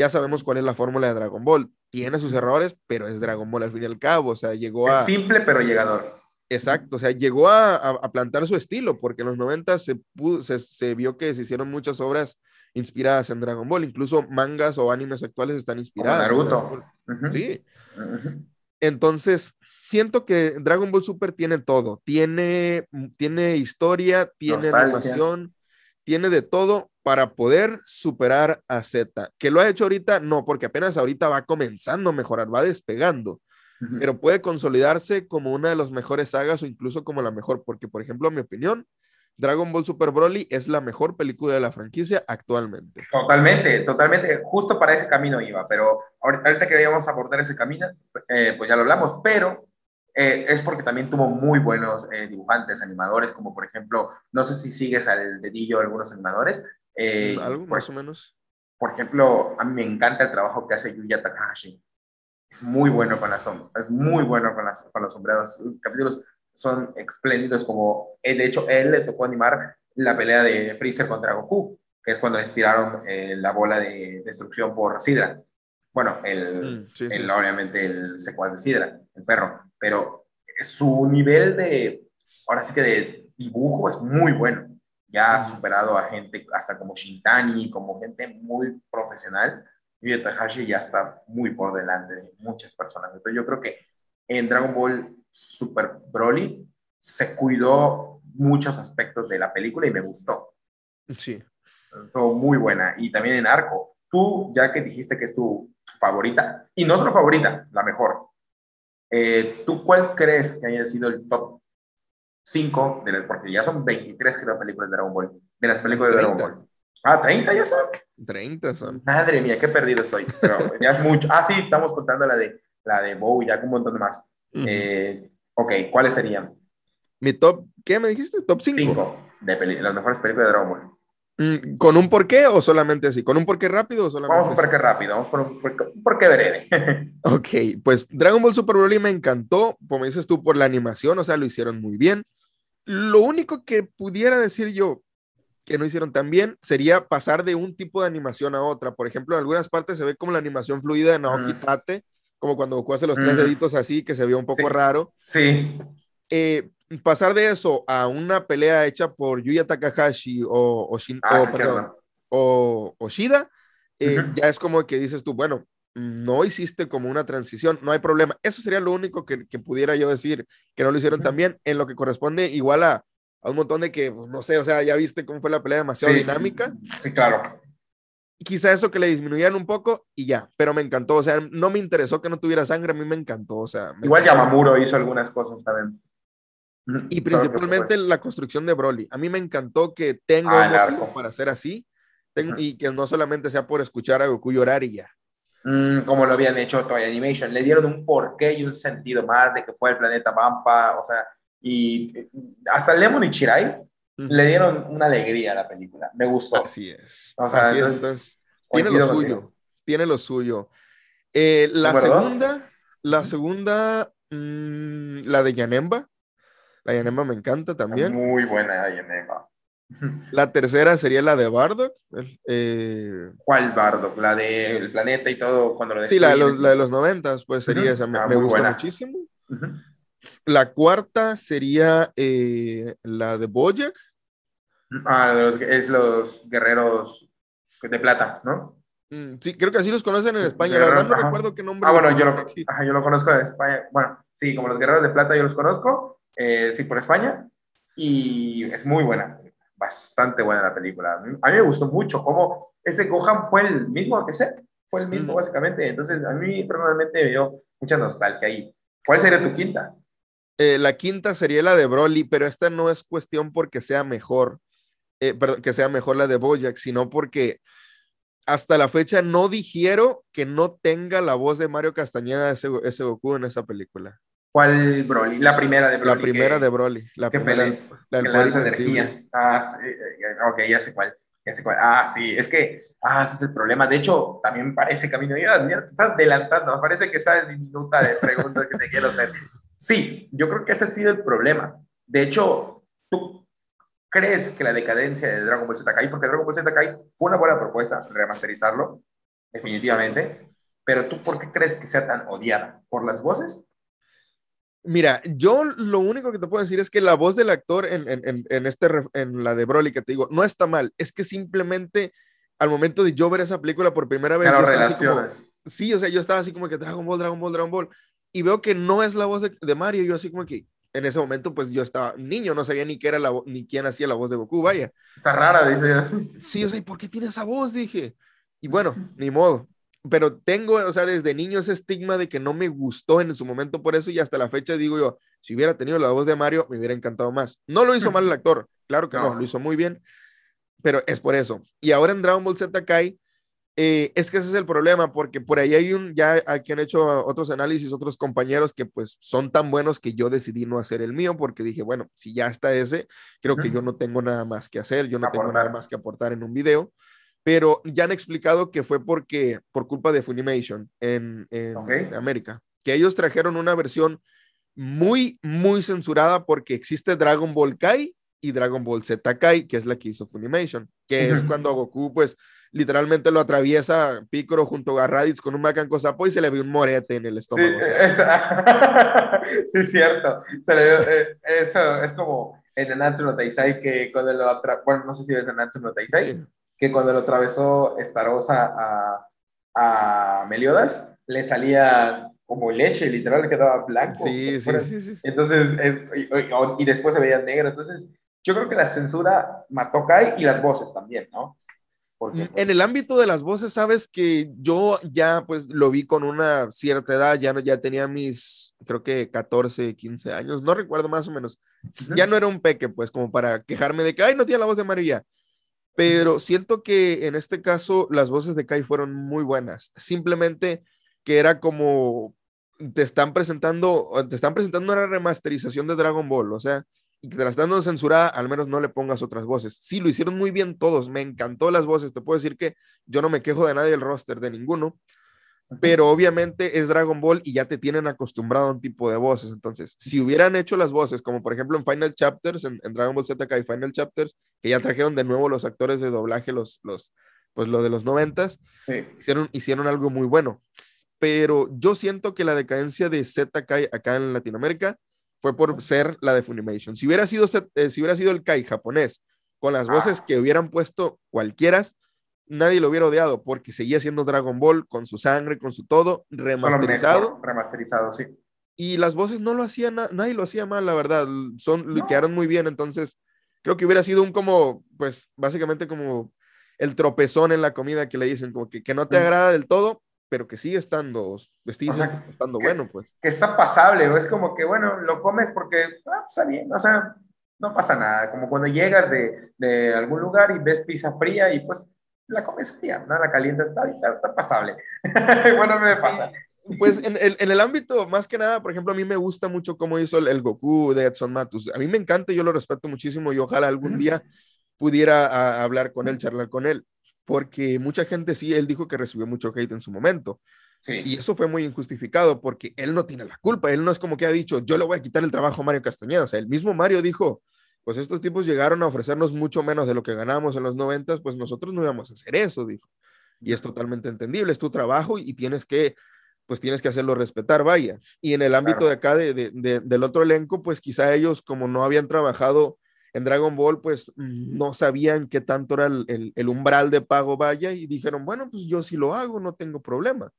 ya sabemos cuál es la fórmula de Dragon Ball. Tiene sus errores, pero es Dragon Ball al fin y al cabo, o sea, llegó es a... Simple pero llegador. Exacto, o sea, llegó a, a, plantar su estilo, porque en los 90 se, pudo, se, se vio que se hicieron muchas obras inspiradas en Dragon Ball, incluso mangas o animes actuales están inspiradas. Como Naruto. Uh -huh. Sí. Uh -huh. Entonces, siento que Dragon Ball Super tiene todo. Tiene, tiene historia, tiene Nostalgia. animación, tiene de todo para poder superar a Z. ¿Que lo ha hecho ahorita? No, porque apenas ahorita va comenzando a mejorar, va despegando. Uh -huh. Pero puede consolidarse como una de las mejores sagas o incluso como la mejor, porque, por ejemplo, en mi opinión, Dragon Ball Super Broly es la mejor película de la franquicia actualmente. Totalmente, totalmente. Justo para ese camino iba, pero ahorita que vayamos a abordar ese camino, eh, pues ya lo hablamos, pero eh, es porque también tuvo muy buenos eh, dibujantes, animadores, como por ejemplo, no sé si sigues al dedillo algunos animadores. Algo pues, más o menos. Por ejemplo, a mí me encanta el trabajo que hace Yuya Takahashi. Es muy bueno con las es muy bueno con, las, con los sombreros. capítulos son espléndidos como, eh, de hecho, él le tocó animar la pelea de Freezer contra Goku, que es cuando estiraron eh, la bola de destrucción por Sidra. Bueno, el, mm, obviamente el secuaz de Sidra, el perro, pero su nivel de, ahora sí que de dibujo es muy bueno. Ya ha superado a gente hasta como Shintani, como gente muy profesional. Y Takahashi ya está muy por delante de muchas personas. Entonces yo creo que en Dragon Ball Super Broly se cuidó muchos aspectos de la película y me gustó. Sí. Fue muy buena. Y también en Arco. Tú, ya que dijiste que es tu favorita, y no solo favorita, la mejor, eh, ¿tú cuál crees que haya sido el top 5 de las, porque ya son 23 creo películas de Dragon Ball, de las películas de Dragon Ball? Ah, 30 ya son. 30 son. Madre mía, qué perdido estoy. Pero ya es mucho. Ah, sí, estamos contando la de la de Bow y ya con un montón de más. Eh, ok, ¿cuáles serían? Mi top, ¿qué me dijiste? Top 5. 5 de las mejores películas de Dragon Ball. Mm, ¿Con un porqué o solamente así? ¿Con un porqué rápido o solamente Vamos a un porqué rápido, vamos por un porqué, breve. ok, pues Dragon Ball Super Broly me encantó, como dices tú, por la animación, o sea, lo hicieron muy bien. Lo único que pudiera decir yo que no hicieron tan bien sería pasar de un tipo de animación a otra. Por ejemplo, en algunas partes se ve como la animación fluida de Naoki Tate, como cuando Goku hace los tres deditos así, que se vio un poco raro. Sí. Eh, pasar de eso a una pelea hecha por Yuya Takahashi o, o, ah, o, Shida, eh, ya es como que dices tú, bueno, no hiciste como una transición, no hay problema. Eso sería lo único que, que pudiera yo decir, que no lo hicieron tan bien, en lo que corresponde igual a, a un montón de que, pues, no sé, o sea, ya viste cómo fue la pelea demasiado dinámica. Sí, claro quizá eso que le disminuían un poco y ya, pero me encantó, o sea, no me interesó que no tuviera sangre, a mí me encantó, o sea. Igual Yamamuro hizo algunas cosas también. Y principalmente la construcción de Broly. A mí me encantó que tenga ah, un para hacer así y que no solamente sea por escuchar a Goku llorar y ya. Mm, como lo habían hecho Toy Animation, le dieron un porqué y un sentido más de que fue el planeta Pampa, o sea, y hasta Lemon y Chirai le dieron una alegría a la película. Me gustó. Así es. O sea, entonces, tiene lo suyo. Tiene lo suyo. Eh, la segunda, la segunda, mm, la de Yanemba. La Yanemba me encanta también. Muy buena la Yanemba. La tercera sería la de Bardock. Eh, ¿Cuál Bardock? La del planeta y todo cuando lo Sí, la de los, la de los noventas, pues sería esa. Me, ah, gusta muchísimo. La cuarta sería eh, la de Bojack. Ah, es los guerreros de plata, ¿no? Mm, sí, creo que así los conocen en España. La verdad no recuerdo qué nombre. Ah, bueno, yo lo, yo lo conozco de España. Bueno, sí, como los guerreros de plata yo los conozco. Eh, sí, por España. Y es muy buena. Bastante buena la película. A mí me gustó mucho cómo ese Gohan fue el mismo que sé. Fue el mismo, básicamente. Entonces, a mí personalmente me dio mucha nostalgia ahí. ¿Cuál sería tu quinta? Eh, la quinta sería la de Broly, pero esta no es cuestión porque sea mejor, eh, perdón, que sea mejor la de Bojack, sino porque hasta la fecha no dijeron que no tenga la voz de Mario Castañeda ese, ese Goku en esa película. ¿Cuál Broly? La primera de Broly. La primera de Broly. La primera. la, la energía. Ah, sí, eh, ok, ya sé cuál. Ya sé cuál. Ah, sí, es que, ah, ese es el problema. De hecho, también parece camino. Mira, te estás adelantando. Parece que sabes mi minuta de preguntas que te quiero hacer. Sí, yo creo que ese ha sido el problema. De hecho, ¿tú crees que la decadencia de Dragon Ball Z Kai, porque Dragon Ball Z Kai fue una buena propuesta, remasterizarlo, definitivamente, pero tú por qué crees que sea tan odiada? ¿Por las voces? Mira, yo lo único que te puedo decir es que la voz del actor en, en, en, este, en la de Broly que te digo, no está mal, es que simplemente al momento de yo ver esa película por primera vez, sí, o sea, yo estaba así como que Dragon Ball, Dragon Ball, Dragon Ball, y veo que no es la voz de, de Mario, yo así como que en ese momento pues yo estaba niño, no sabía ni qué era la ni quién hacía la voz de Goku, vaya. Está rara, dice. Sí, o sea, ¿y por qué tiene esa voz? Dije. Y bueno, ni modo. Pero tengo, o sea, desde niño ese estigma de que no me gustó en su momento por eso y hasta la fecha digo yo, Si hubiera tenido la voz de Mario, me hubiera encantado más. No lo hizo mal el actor, claro que no, lo hizo muy bien, pero es por eso. Y ahora en Dragon Ball Z Kai, eh, es que ese es el problema, porque por ahí hay un, ya aquí han hecho otros análisis, otros compañeros que pues son tan buenos que yo decidí no hacer el mío, porque dije, bueno, si ya está ese, creo que yo no tengo nada más que hacer, yo no tengo nada más que aportar en un video pero ya han explicado que fue porque, por culpa de Funimation en, en América, que ellos trajeron una versión muy, muy censurada porque existe Dragon Ball Kai y Dragon Ball Z Kai, que es la que hizo Funimation, que es cuando Goku, pues, literalmente lo atraviesa Piccolo junto a Raditz con un Macanco Sapo y se le ve un morete en el estómago. Sí, es cierto. Se le ve, eh, eso es como en Nanatsu no Taisai, que cuando lo atrapa, bueno, no sé si ves Nanatsu no Taisai, que cuando lo atravesó Starosa a, a Meliodas, le salía como leche, literal, quedaba blanco. Sí, sí, sí, sí, Entonces, y, después se veía negro. Entonces, yo creo que la censura mató Kai y las voces también, ¿no? Porque, pues, en el ámbito de las voces, sabes que yo ya pues lo vi con una cierta edad, ya, ya tenía mis, creo que 14, 15 años, no recuerdo más o menos. Ya no era un peque, pues, como para quejarme de que, ay, no tiene la voz de Mario pero siento que en este caso las voces de Kai fueron muy buenas. Simplemente que era como te están presentando, te están presentando una remasterización de Dragon Ball, o sea, y te la están dando censurada, al menos no le pongas otras voces. Sí, lo hicieron muy bien todos, me encantó las voces, te puedo decir que yo no me quejo de nadie del roster, de ninguno, pero obviamente es Dragon Ball y ya te tienen acostumbrado a un tipo de voces. Entonces, si hubieran hecho las voces, como por ejemplo en Final Chapters, en, Dragon Ball Z y Final Chapters, que ya trajeron de nuevo los actores de doblaje, los, los, pues lo de los noventas, hicieron, hicieron algo muy bueno. Pero yo siento que la decadencia de Z Kai acá en Latinoamérica fue por ser la de Funimation. Si hubiera sido, eh, si hubiera sido el Kai japonés, con las voces ah. que hubieran puesto cualquiera, nadie lo hubiera odiado porque seguía siendo Dragon Ball con su sangre, con su todo, remasterizado. remasterizado, sí. Y las voces no lo hacían, nadie lo hacía mal, la verdad. Son, quedaron muy bien, entonces creo que hubiera sido un como, pues básicamente como el tropezón en la comida que le dicen, como que, que no te agrada del todo, pero que sigue estando, estando bueno, pues. Que está pasable, o es como que, bueno, lo comes porque ah, está bien, o sea, no pasa nada, como cuando llegas de, de algún lugar y ves pizza fría y pues la comes fría, ¿no? La caliente está, está, pasable. bueno, me pasa. Pues en el, en el, ámbito, más que nada, por ejemplo, a mí me gusta mucho cómo hizo el, Goku de Edson Matus. A mí me encanta, yo lo respeto muchísimo y ojalá algún día pudiera hablar con él, charlar con él, porque mucha gente sí, él dijo que recibió mucho hate en su momento. Sí. Y eso fue muy injustificado porque él no tiene la culpa. Él no es como que ha dicho, yo le voy a quitar el trabajo a Mario Castañeda. O sea, el mismo Mario dijo, pues estos tipos llegaron a ofrecernos mucho menos de lo que ganamos en los 90, pues nosotros no íbamos a hacer eso, dijo. Y es totalmente entendible, es tu trabajo y tienes que, pues tienes que hacerlo respetar, vaya. Y en el ámbito de acá, de, de, del otro elenco, pues quizá ellos, como no habían trabajado en Dragon Ball, pues no sabían qué tanto era el, el, umbral de pago, vaya, y dijeron, bueno, pues yo sí lo hago, no tengo problema.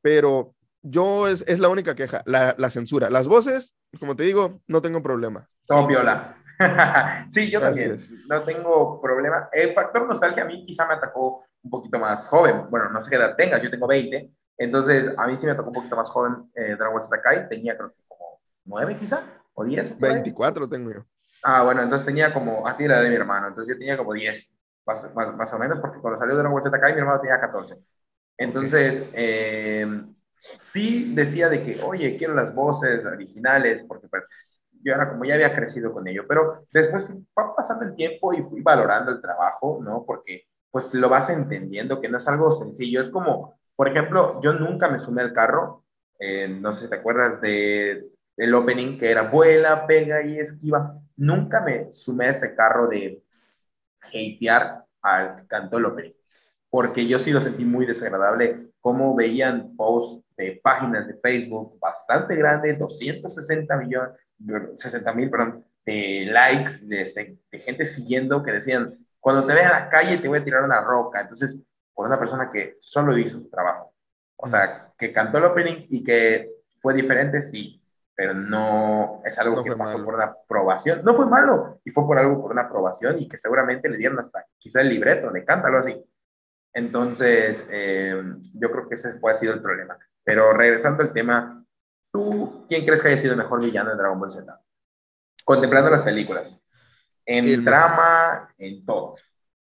Pero yo es, es, la única queja, la, la, censura. Las voces, como te digo, no tengo problema. Todo viola. sí, yo también. No tengo problema. El factor nostalgia a mí quizá me atacó un poquito más joven. Bueno, no sé qué edad tengas, yo tengo 20. Entonces, a mí sí me tocó un poquito más joven eh, Dragon Ball Z Tenía creo que como 9 quizá, o 10. 24 tengo yo. Ah, bueno, entonces tenía como, aquí la de mi hermano, entonces yo tenía como 10, más, más, o menos, porque cuando salió Dragon Ball Z mi hermano tenía 14. Entonces, eh, sí decía de que, oye, quiero las voces originales, porque pues yo era como ya había crecido con ello, pero después fue pasando el tiempo y fui valorando el trabajo, ¿no? Porque pues lo vas entendiendo que no es algo sencillo, es como, por ejemplo, yo nunca me sumé al carro, eh, no sé si te acuerdas de, del opening que era vuela, pega y esquiva, nunca me sumé a ese carro de hatear al que cantó el opening, porque yo sí lo sentí muy desagradable, como veían posts de páginas de Facebook bastante grandes, 260 millones, 60 mil, perdón, de likes, de, de, gente siguiendo que decían, cuando te vea en la calle te voy a tirar una roca. Entonces, por una persona que solo hizo su trabajo. O sea, que cantó el opening y que fue diferente, sí, pero no es algo que pasó por una aprobación. No fue malo, y fue por algo, por una aprobación y que seguramente le dieron hasta quizá el libreto de cántalo así. Entonces, eh, yo creo que ese fue, ha sido el problema. Pero regresando al tema, ¿tú ¿quién crees que haya sido el mejor villano de Dragon Ball Z? Contemplando las películas. En trama, en todo.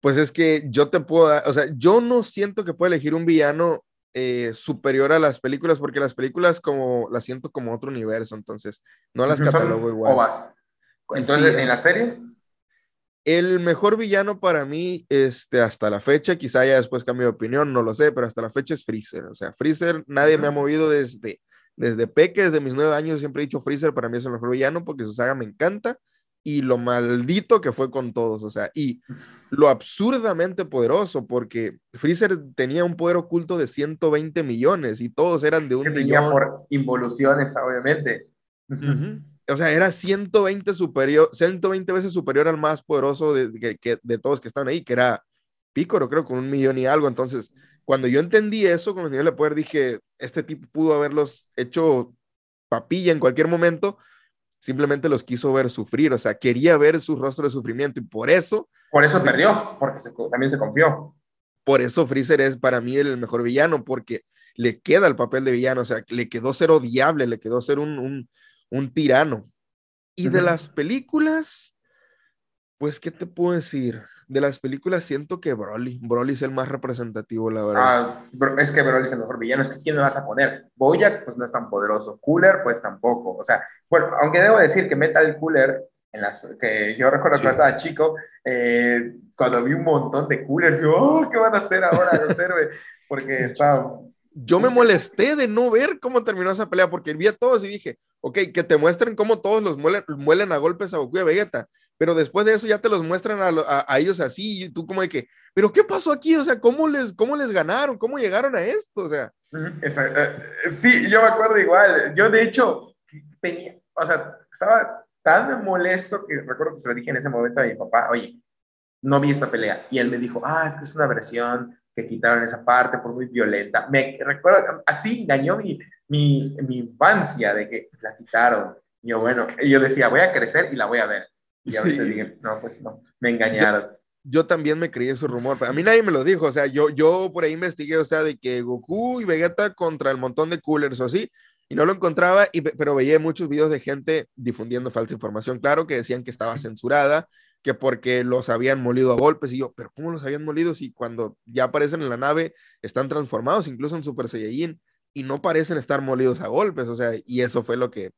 Pues es que yo te puedo dar, o sea, yo no siento que pueda elegir un villano eh, superior a las películas, porque las películas como las siento como otro universo, entonces no las catalogo igual. Entonces, ¿en la serie? El mejor villano para mí, este, hasta la fecha, quizá ya después cambie de opinión, no lo sé, pero hasta la fecha es Freezer. O sea, Freezer, nadie me ha movido desde, desde peque, desde mis nueve años, siempre he dicho Freezer para mí es el mejor villano porque su saga me encanta y lo maldito que fue con todos, o sea, y lo absurdamente poderoso, porque Freezer tenía un poder oculto de 120 millones y todos eran de un millón. por involuciones, obviamente. O sea, era 120, superior, 120 veces superior al más poderoso de, que, de todos que estaban ahí, que era Pícoro, creo, con un millón y algo. Entonces, cuando yo entendí eso con el nivel de poder, dije, este tipo pudo haberlos hecho papilla en cualquier momento, simplemente los quiso ver sufrir, o sea, quería ver su rostro de sufrimiento y por eso... Por eso perdió, porque también se confió. Por eso Freezer es para mí el mejor villano, porque le queda el papel de villano, o sea, le quedó ser odiable, le quedó ser un, un, tirano. Y de las películas, pues, ¿qué te puedo decir? De las películas siento que Broly, Broly es el más representativo, la verdad. Ah, es que Broly es el mejor villano, es que ¿quién le vas a poner? Boyack, pues no es tan poderoso, Cooler, pues tampoco, o sea, bueno, aunque debo decir que Metal Cooler, en las, que yo recuerdo que cuando estaba chico, eh, cuando vi un montón de Coolers, yo, oh, ¿qué van a hacer ahora los héroes? Porque estaba yo me molesté de no ver cómo terminó esa pelea, porque vi a todos y dije, ok, que te muestren cómo todos los muelen, muelen a golpes a Goku y a Vegeta, pero después de eso ya te los muestran a, ellos así, y tú como de que, pero ¿qué pasó aquí? O sea, ¿cómo les, cómo les ganaron? ¿Cómo llegaron a esto? O sea. Eh, sí, yo me acuerdo igual. Yo de hecho, tenía, o sea, estaba tan molesto que recuerdo que se lo dije en ese momento a mi papá, oye, no vi esta pelea. Y él me dijo, ah, es que es una versión que quitaron esa parte por muy violenta. Me recuerdo, así engañó mi, mi, mi infancia de que la quitaron. Y yo, bueno, yo decía, voy a crecer y la voy a ver. Y ahorita dije, no, pues no, me engañaron. Yo, también me creí ese rumor, a mí nadie me lo dijo, o sea, yo, yo por ahí investigué, o sea, de que Goku y Vegeta contra el montón de coolers o así, y no lo encontraba, y, pero veía muchos videos de gente difundiendo falsa información, claro, que decían que estaba censurada, que porque los habían molido a golpes, y yo, pero ¿cómo los habían molido si cuando ya aparecen en la nave están transformados, incluso en Super Saiyajin, y no parecen estar molidos a golpes, o sea, y eso fue lo que...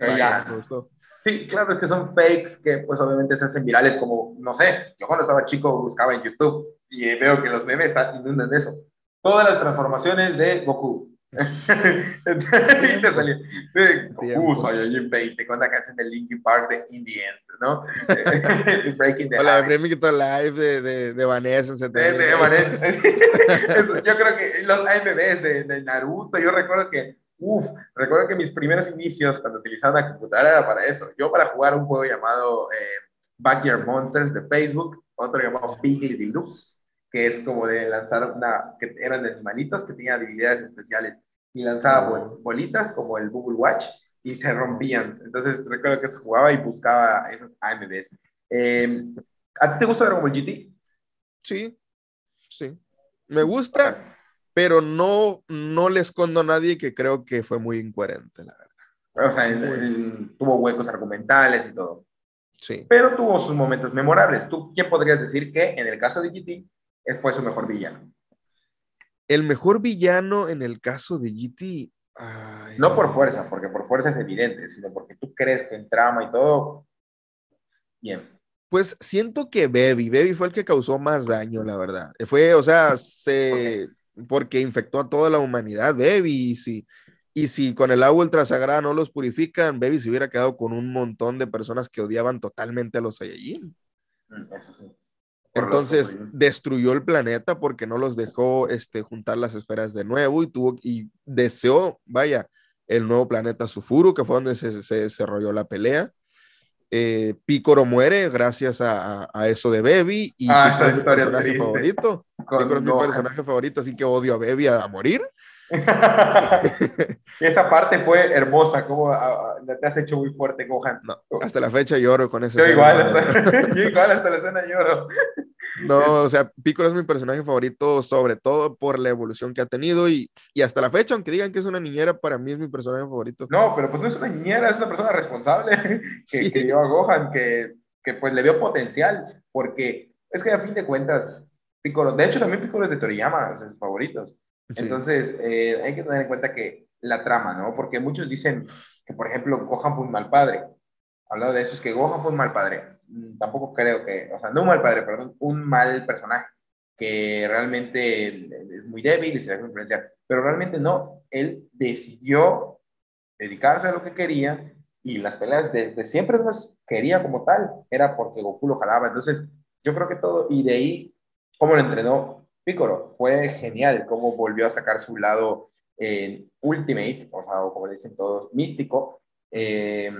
ya. me gustó. Sí, claro, es que son fakes que pues obviamente se hacen virales como, no sé, yo cuando estaba chico buscaba en YouTube y veo que los memes están inundan eso. Todas las transformaciones de Goku, y te salió Goku Saiyajin 20 con la canción de Linkin Park de In the End, ¿no? Breaking the Hola, Live de, de, de Vanessa. De, de Vanessa. yo creo que los AMVs de, de, Naruto, yo recuerdo que, uff, recuerdo que mis primeros inicios cuando utilizaba la computadora era para eso. Yo para jugar un juego llamado eh, Backyard Monsters de Facebook, otro llamado Piggly Deluxe que es como de lanzar una, que eran animalitos que tenían habilidades especiales y lanzaba bolitas como el Google Watch y se rompían. Entonces recuerdo que se jugaba y buscaba esas AMDs. Em, ¿A ti te gusta Dragon Ball GT? Sí, sí. Me gusta, pero no, no le escondo a nadie que creo que fue muy incoherente, la verdad. O sea, tuvo huecos argumentales y todo. Sí. Pero tuvo sus momentos memorables. ¿Tú quién podrías decir que en el caso de GT fue su mejor villano. El mejor villano en el caso de GT. no por fuerza, porque por fuerza es evidente, sino porque tú crees que en trama y todo. Bien. Pues siento que Baby, Baby fue el que causó más daño, la verdad. Fue, o sea, se, porque infectó a toda la humanidad, Baby, y si, y si con el agua ultra sagrada no los purifican, Baby se hubiera quedado con un montón de personas que odiaban totalmente a los Saiyajin. Mm, eso sí. Entonces destruyó el planeta porque no los dejó este, juntar las esferas de nuevo y tuvo y deseó, vaya, el nuevo planeta Sufuru, que fue donde se, se desarrolló la pelea. Eh, Picoro muere gracias a, a, eso de Baby y ah, esa es mi personaje favorito. Picoro es mi personaje favorito, así que odio a Baby a, morir. esa parte fue hermosa, como te has hecho muy fuerte, Gohan. hasta la fecha lloro con eso. Yo igual, hasta, yo igual hasta la escena lloro. No, o sea, Piccolo es mi personaje favorito, sobre todo por la evolución que ha tenido y, y, hasta la fecha, aunque digan que es una niñera, para mí es mi personaje favorito. No, pero pues no es una niñera, es una persona responsable que, que dio a Gohan, que, que, pues le vio potencial, porque es que a fin de cuentas, Piccolo, de hecho también Piccolo es de Toriyama, es de sus favoritos. Entonces, eh, hay que tener en cuenta que la trama, ¿no? Porque muchos dicen que, por ejemplo, Gohan fue un mal padre. Hablado de eso, es que Gohan fue un mal padre. Mm, tampoco creo que, o sea, no un mal padre, perdón, un mal personaje, que realmente es muy débil y se deja influenciar. Pero realmente no, él decidió dedicarse a lo que quería y las peleas desde siempre no las quería como tal, era porque Goku lo jalaba. Entonces, yo creo que todo, y de ahí, cómo lo entrenó Piccolo, fue genial, cómo volvió a sacar su lado en Ultimate, o sea, como le dicen todos, místico, eh,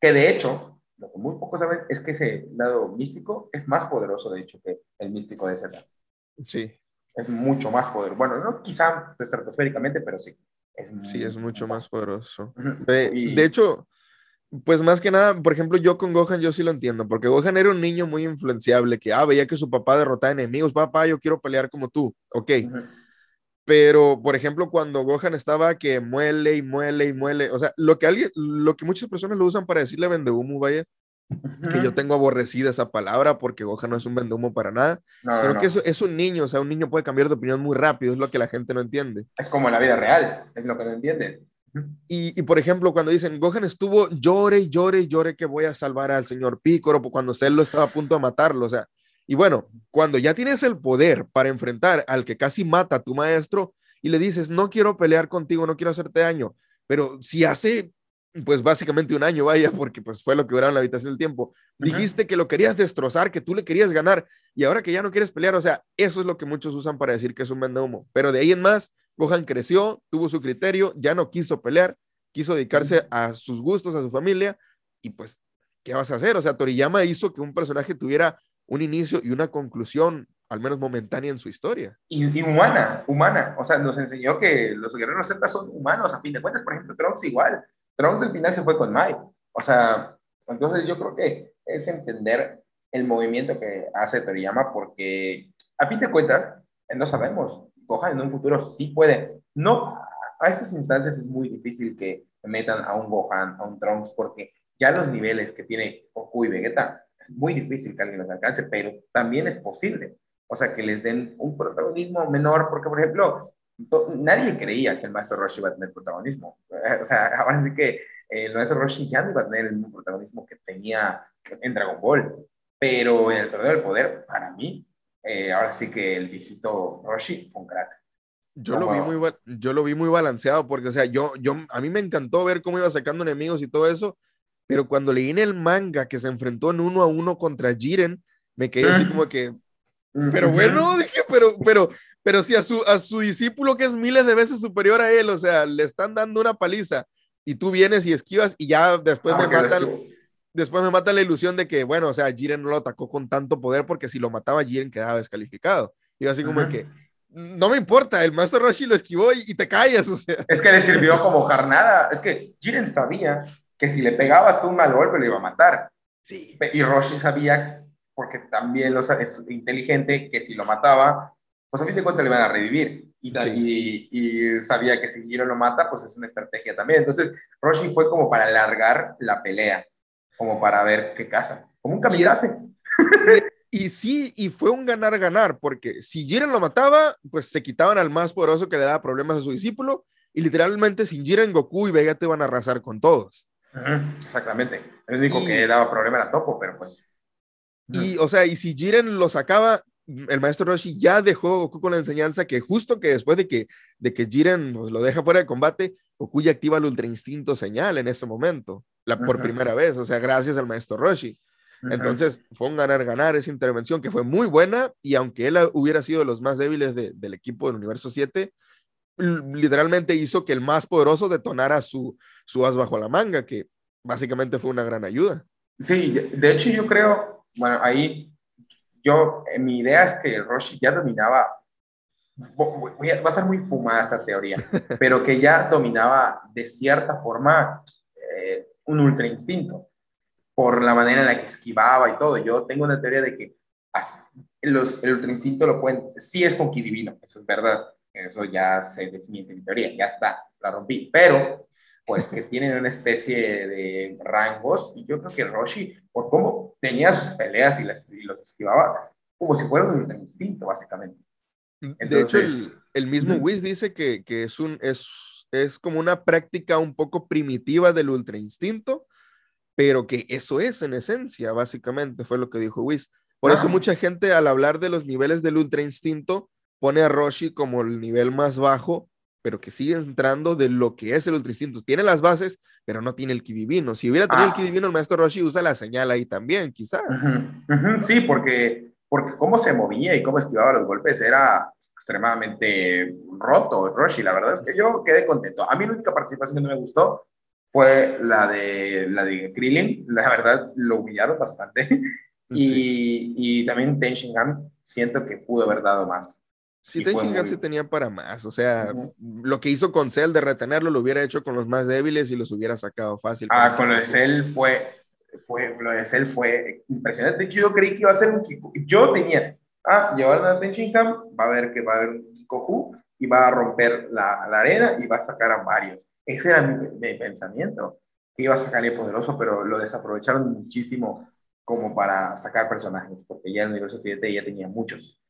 que de hecho, lo que muy pocos saben es que ese lado místico es más poderoso, de hecho, que el místico de Z. Sí. Es mucho más poderoso. Bueno, no quizá estratosféricamente, pero sí. Es sí, es mucho más poderoso. De, de hecho, pues más que nada, por ejemplo, yo con Gohan yo sí lo entiendo, porque Gohan era un niño muy influenciable, que, ah, veía que su papá derrotaba enemigos, papá, yo quiero pelear como tú, ok. Pero, por ejemplo, cuando Gohan estaba que muele y muele y muele, o sea, lo que alguien, lo que muchas personas lo usan para decirle vendehumo, vaya, que yo tengo aborrecida esa palabra porque Gohan no es un vendehumo para nada. Creo que eso es un niño, o sea, un niño puede cambiar de opinión muy rápido, es lo que la gente no entiende. Es como en la vida real, es lo que no entienden. Y, y, por ejemplo, cuando dicen Gohan estuvo llore llore llore que voy a salvar al señor Picoro, cuando Cell lo estaba a punto de matarlo, o sea, y bueno, cuando ya tienes el poder para enfrentar al que casi mata a tu maestro y le dices, no quiero pelear contigo, no quiero hacerte daño, pero si hace, pues básicamente un año, vaya, porque pues fue lo que duraron la habitación del tiempo, dijiste que lo querías destrozar, que tú le querías ganar y ahora que ya no quieres pelear, o sea, eso es lo que muchos usan para decir que es un vende humo, pero de ahí en más, Gohan creció, tuvo su criterio, ya no quiso pelear, quiso dedicarse a sus gustos, a su familia y pues, ¿qué vas a hacer? O sea, Toriyama hizo que un personaje tuviera un inicio y una conclusión, al menos momentánea en su historia. Y, humana, humana. O sea, nos enseñó que los guerreros Z son humanos, a fin de cuentas, por ejemplo, Trunks igual. Trunks del final se fue con Mai. O sea, entonces yo creo que es entender el movimiento que hace Toriyama porque, a fin de cuentas, no sabemos, Gohan en un futuro sí puede. No, a esas instancias es muy difícil que metan a un Gohan, a un Trunks, porque ya los niveles que tiene Goku y Vegeta muy difícil que alguien los alcance, pero también es posible. O sea, que les den un protagonismo menor, porque, por ejemplo, nadie creía que el maestro Roshi iba a tener protagonismo. O sea, ahora sí que el maestro Roshi ya no iba a tener el mismo protagonismo que tenía en Dragon Ball. Pero en el torneo del poder, para mí, eh, ahora sí que el viejito Roshi fue un crack. Yo lo, vi muy, yo lo vi muy balanceado porque, o sea, yo, yo, a mí me encantó ver cómo iba sacando enemigos y todo eso, pero cuando leí en el manga que se enfrentó en uno a uno contra Jiren, me quedé así como que, pero bueno, dije, pero, pero, pero si a su, a su discípulo que es miles de veces superior a él, o sea, le están dando una paliza y tú vienes y esquivas y ya después me ah, matan, después me mata la ilusión de que, bueno, o sea, Jiren no lo atacó con tanto poder porque si lo mataba Jiren quedaba descalificado. Y así como que, no me importa, el Master Roshi lo esquivó y, y, te callas, o sea. Es que le sirvió como carnada, es que Jiren sabía que si le pegabas tú un mal golpe le iba a matar. Sí. Y Roshi sabía, porque también lo, es inteligente, que si lo mataba, pues a fin de cuentas le iban a revivir. Y, y, sabía que si Giro lo mata, pues es una estrategia también. Entonces, Roshi fue como para alargar la pelea, como para ver qué casa, como un kamikaze. Y, y, sí, y fue un ganar-ganar, porque si Jiren lo mataba, pues se quitaban al más poderoso que le daba problemas a su discípulo, y literalmente sin Jiren, Goku y Vegeta iban a arrasar con todos exactamente. El único que daba problema era Topo, pero pues. Y, o sea, y si Jiren lo sacaba, el maestro Roshi ya dejó Goku con la enseñanza que justo que después de que, de que Jiren pues, lo deja fuera de combate, Goku ya activa el Ultra Instinto señal en ese momento, la, por primera vez, o sea, gracias al maestro Roshi. Entonces fue un ganar-ganar esa intervención que fue muy buena y aunque él hubiera sido de los más débiles del equipo del universo 7, literalmente hizo que el más poderoso detonara su, su as bajo la manga, que básicamente fue una gran ayuda. Sí, de hecho yo creo, bueno, ahí yo, eh, mi idea es que Roshi ya dominaba, va a ser muy fumada esta teoría, pero que ya dominaba de cierta forma eh, un ultra instinto, por la manera en la que esquivaba y todo. Yo tengo una teoría de que los, el Ultra Instinto lo pueden, sí es con Divino, eso es verdad, eso ya se define en teoría, ya está, la rompí, pero pues que tienen una especie de rangos, y yo creo que Roshi, por cómo tenía sus peleas y, las, y los esquivaba, como si fuera un instinto, básicamente. Entonces, de hecho, el, mismo Whis dice que, que, es, un, es, es como una práctica un poco primitiva del ultra instinto, pero que eso es en esencia, básicamente, fue lo que dijo Whis. Por eso mucha gente al hablar de los niveles del ultra instinto pone a Roshi como el nivel más bajo pero que sigue entrando de lo que es el Ultra Instinto. Tiene las bases, pero no tiene el ki divino. Si hubiera tenido el ki ah. divino, el maestro Roshi usa la señal ahí también, quizás. Sí, porque, porque cómo se movía y cómo esquivaba los golpes era extremadamente roto Roshi. La verdad es que yo quedé contento. A mí la única participación que no me gustó fue la de, la de Krillin. La verdad, lo humillaron bastante. Y, y también Ten Shinhan siento que pudo haber dado más. Si Ten se tenía para más, o sea, lo que hizo con Cell de retenerlo lo hubiera hecho con los más débiles y los hubiera sacado fácil. Ah, con lo de Cell fue, fue, lo de Cell fue impresionante. yo creí que iba a ser un. Yo tenía, ah, llevar a Tenshinhan, va a ver que va a haber un Kikoku y va a romper la, la, arena y va a sacar a varios. Ese era mi, pensamiento, que iba a sacar el poderoso, pero lo desaprovecharon muchísimo como para sacar personajes, porque ya el universo 7 ya tenía muchos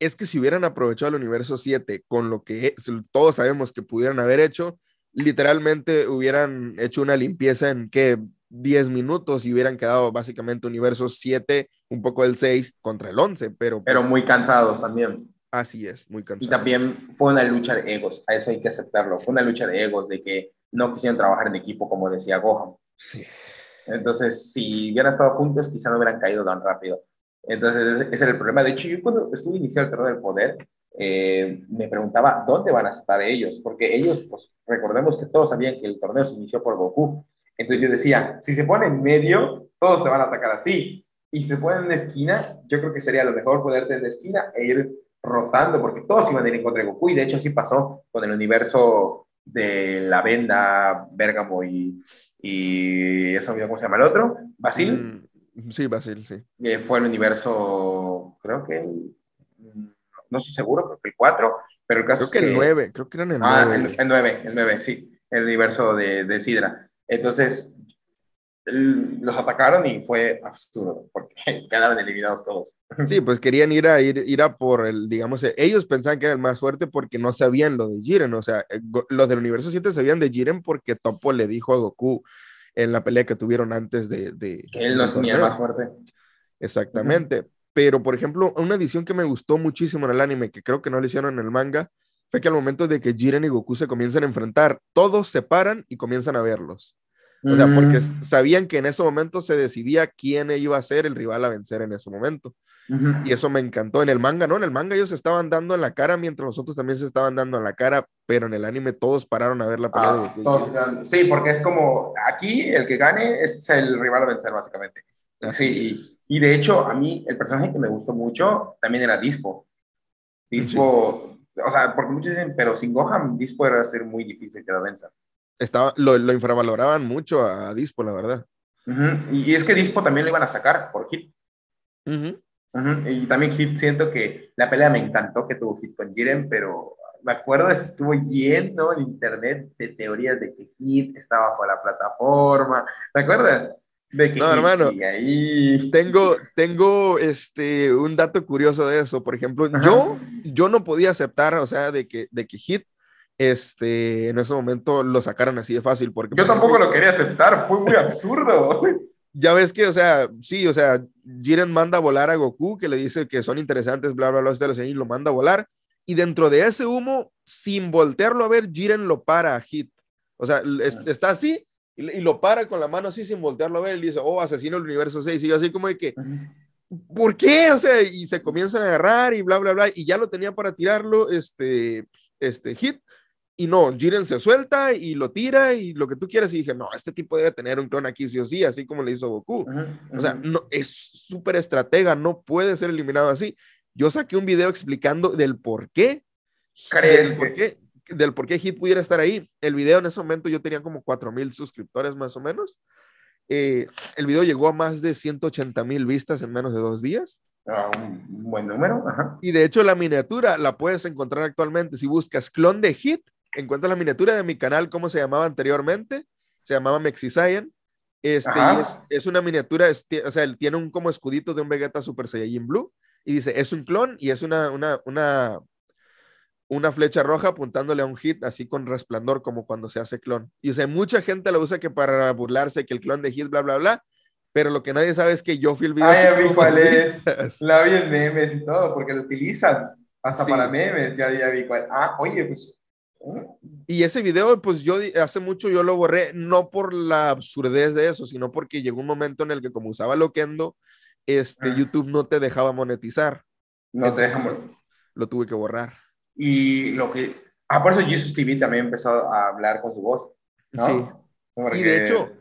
es que si hubieran aprovechado el universo 7 con lo que todos sabemos que pudieran haber hecho, literalmente hubieran hecho una limpieza en que 10 minutos y hubieran quedado básicamente universo 7, un poco el 6 contra el 11, pero... pero pues muy cansados también. Así es, muy cansados. Y también fue una lucha de egos, a eso hay que aceptarlo, fue una lucha de egos, de que no quisieron trabajar en equipo, como decía Gohan. Entonces, si hubieran estado juntos, quizá no hubieran caído tan rápido. Entonces, ese era el problema. De hecho, yo cuando estuve iniciando el torneo del poder, eh, me preguntaba dónde van a estar ellos, porque ellos, pues, recordemos que todos sabían que el torneo se inició por Goku. Entonces yo decía, si se pone en medio, todos te van a atacar así. Y se pone en esquina, yo creo que sería lo mejor ponerte en la esquina e ir rotando, porque todos iban a ir en contra de Goku. Y de hecho, así pasó con el universo de la venda, Bergamo y, y eso, ¿cómo se llama el otro? Basil. Mm, Sí, Basil, sí. fue el universo, creo que, no estoy seguro, creo que el 4, pero el caso creo que, el 9, creo que eran el 9. Ah, el, 9, el 9, sí, el universo de, de Sidra. Entonces, los atacaron y fue absurdo, porque quedaron eliminados todos. Sí, pues querían ir a, ir, ir a por el, digamos, ellos pensaban que era el más fuerte porque no sabían lo de Jiren, o sea, eh, los del universo 7 sabían de Jiren porque Topo le dijo a Goku, en la pelea que tuvieron antes de... de que él los tenía más fuerte. Exactamente. Pero, por ejemplo, una edición que me gustó muchísimo en el anime, que creo que no le hicieron en el manga, fue que al momento de que Jiren y Goku se comienzan a enfrentar, todos se paran y comienzan a verlos. O sea, porque mm. sabían que en ese momento se decidía quién iba a ser el rival a vencer en ese momento. Y eso me encantó. En el manga, ¿no? En el manga ellos se estaban dando en la cara mientras los otros también se estaban dando en la cara, pero en el anime todos pararon a ver la pelea de ah, Sí, porque es como aquí el que gane es el rival a vencer, básicamente. sí, y, de hecho, a mí el personaje que me gustó mucho también era Dispo. Dispo, o sea, porque muchos dicen, pero sin Gohan, Dispo era ser muy difícil que lo venza. Estaba, lo, lo infravaloraban mucho a Dispo, la verdad. y, es que Dispo también lo iban a sacar por hit. Y también Hit, siento que la pelea me encantó que tuvo Hit con Jiren, pero me acuerdo, estuvo lleno en internet de teorías de que Hit estaba bajo la plataforma. ¿Te acuerdas? De que no, hermano, ahí. Tengo, tengo este, un dato curioso de eso. Por ejemplo, yo, yo no podía aceptar, o sea, de que, de que Hit este, en ese momento lo sacaran así de fácil. Porque, yo tampoco lo quería aceptar, fue muy absurdo. ya ves que, o sea, sí, o sea, Jiren manda a volar a Goku, que le dice que son interesantes, bla, bla, bla, bla, y lo manda a volar. Y dentro de ese humo, sin voltearlo a ver, Jiren lo para a Hit. O sea, está así y, lo para con la mano así sin voltearlo a ver y dice, oh, asesino del universo 6. Y yo así como de que, ¿por qué? O sea, y se comienzan a agarrar y bla, bla, bla. Y ya lo tenía para tirarlo, este, este Hit y no, Jiren se suelta y lo tira y lo que tú quieras. Y dije, no, este tipo debe tener un clon aquí sí o sí, así como le hizo Goku. O sea, no, es súper estratega, no puede ser eliminado así. Yo saqué un video explicando del por qué. Del por qué, del por qué Hit pudiera estar ahí. El video en ese momento yo tenía como 4000 suscriptores más o menos. Eh, el video llegó a más de 180 mil vistas en menos de dos días. Ah, un, buen número. Y de hecho la miniatura la puedes encontrar actualmente. Si buscas clon de Hit, encuentras la miniatura de mi canal, ¿cómo se llamaba anteriormente? Se llamaba Mexisayan. Este, y es, es, una miniatura, o sea, tiene un como escudito de un Vegeta Super Saiyajin Blue. Y dice, es un clon y es una, una, una, una flecha roja apuntándole a un hit así con resplandor como cuando se hace clon. Y o sea, mucha gente lo usa que para burlarse que el clon de hit, bla, bla, bla. Pero lo que nadie sabe es que yo fui el video. Ay, vi cuál es. La vi en memes y todo, porque lo utilizan hasta para memes. Ya, ya vi cuál. Ah, oye, pues. Y ese video, pues yo hace mucho yo lo borré, no por la absurdez de eso, sino porque llegó un momento en el que como usaba Loquendo, este, ah. YouTube no te dejaba monetizar. No te deja Lo tuve que borrar. Y lo que... Ah, por eso Jesus TV también empezó a hablar con su voz. Sí. Y de hecho,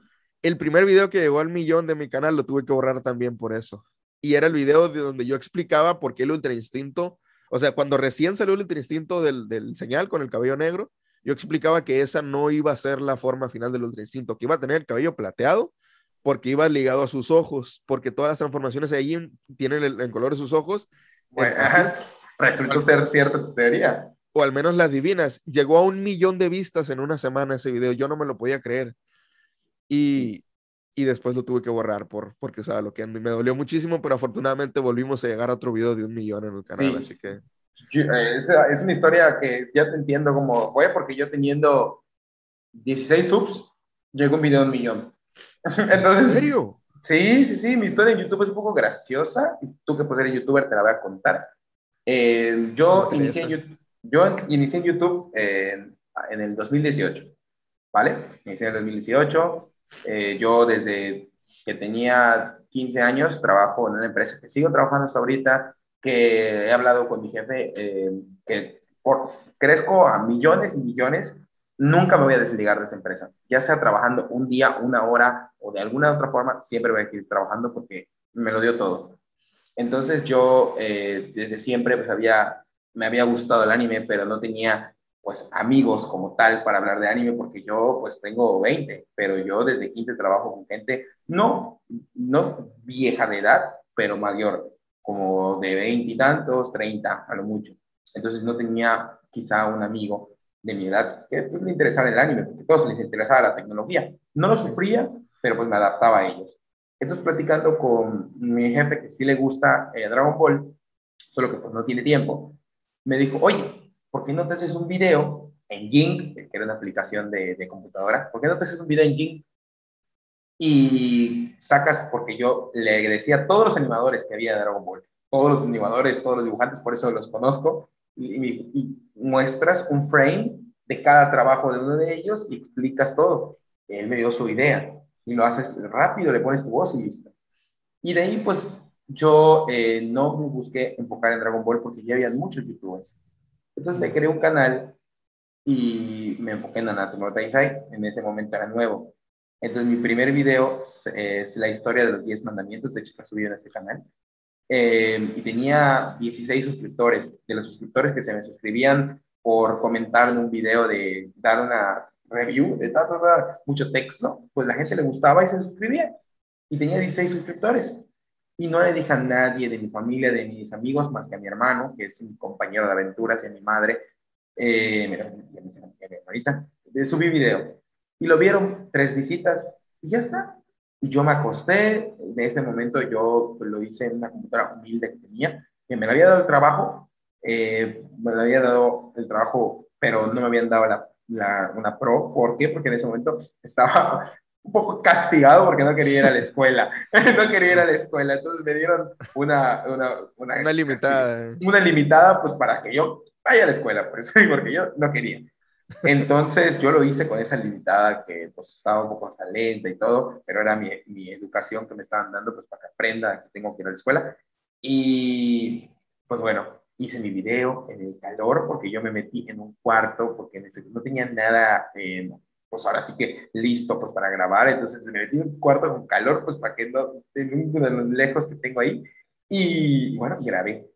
el primer video que llegó al millón de mi canal lo tuve que borrar también por eso. Y era el video de donde yo explicaba por qué el Ultra Instinto, o sea, cuando recién salió el Ultra Instinto del, del señal con el cabello negro, yo explicaba que esa no iba a ser la forma final del Ultra Instinto, que iba a tener el cabello plateado porque iba ligado a sus ojos, porque todas las transformaciones allí tienen el, el color de sus ojos. Bueno, resulta ser cierta teoría. O al menos las divinas. Llegó a un millón de vistas en una semana ese video. Yo no me lo podía creer. Y, y después lo tuve que borrar por, porque usaba lo que me dolió muchísimo, pero afortunadamente volvimos a llegar a otro video de un millón en el canal, así que... Eh, es, es una historia que ya te entiendo cómo fue, porque yo teniendo 16 subs, llegó un video de un millón. Entonces, ¿En serio? Sí, sí, sí, mi historia en YouTube es un poco graciosa, y tú que pues eres youtuber te la voy a contar. Eh, yo, inicié en YouTube, yo inicié en YouTube en el 2018, ¿vale? Inicié en el 2018. Eh, yo desde que tenía 15 años trabajo en una empresa que sigo trabajando hasta ahorita, que he hablado con mi jefe, eh, que por, crezco a millones y millones, nunca me voy a desligar de esa empresa, ya sea trabajando un día, una hora o de alguna otra forma, siempre voy a seguir trabajando porque me lo dio todo. Entonces yo eh, desde siempre pues había, me había gustado el anime, pero no tenía pues amigos como tal para hablar de anime porque yo pues tengo 20, pero yo desde 15 trabajo con gente no, no vieja de edad, pero mayor, como de 20 y tantos, 30 a lo mucho. Entonces no tenía quizá un amigo de mi edad que pues, le interesara el anime, porque a todos les interesaba la tecnología. No lo sufría, pero pues me adaptaba a ellos. Entonces, platicando con mi jefe que sí le gusta eh, Dragon Ball, solo que pues no tiene tiempo, me dijo, oye, ¿por qué no te haces un video en Jing, que era una aplicación de, de computadora? ¿Por qué no te haces un video en Jing? Y sacas, porque yo le decía a todos los animadores que había de Dragon Ball, todos los animadores, todos los dibujantes, por eso los conozco, y, muestras un frame de cada trabajo de uno de ellos y explicas todo. Él me dio su idea y lo haces rápido, le pones tu voz y listo. Y de ahí, pues, yo eh, no me busqué enfocar en Dragon Ball porque ya había muchos youtubers. Entonces me creé un canal y me enfoqué en Nanato no Taisai. En ese momento era nuevo. Entonces mi primer video es, la historia de los 10 mandamientos. De hecho, está subido en este canal. Eh, y tenía 16 suscriptores. De los suscriptores que se me suscribían por comentar en un video de dar una review de mucho texto, pues la gente le gustaba y se suscribía. Y tenía 16 suscriptores. Y no le dije a nadie de mi familia, de mis amigos, más que a mi hermano, que es mi compañero de aventuras, y a mi madre, eh, mira, ahorita, subí video. Y lo vieron tres visitas y ya está. Y yo me acosté, de ese momento yo lo hice en una computadora humilde que tenía, que me había dado el trabajo, eh, me lo había dado el trabajo, pero no me habían dado la una pro. ¿Por qué? Porque en ese momento estaba un poco castigado porque no quería ir a la escuela. no quería ir a la escuela. Entonces me dieron una, una, una, limitada. Una limitada, pues para que yo vaya a la escuela, pues, porque yo no quería. Entonces yo lo hice con esa limitada que pues estaba un poco lenta y todo, pero era mi, mi, educación que me estaban dando pues para que aprenda que tengo que ir a la escuela. Y pues bueno, hice mi video en el calor porque yo me metí en un cuarto porque no tenía nada, eh, pues ahora sí que listo pues para grabar, entonces me metí en un cuarto con calor pues para que no, en uno de los lejos que tengo ahí y bueno, grabé.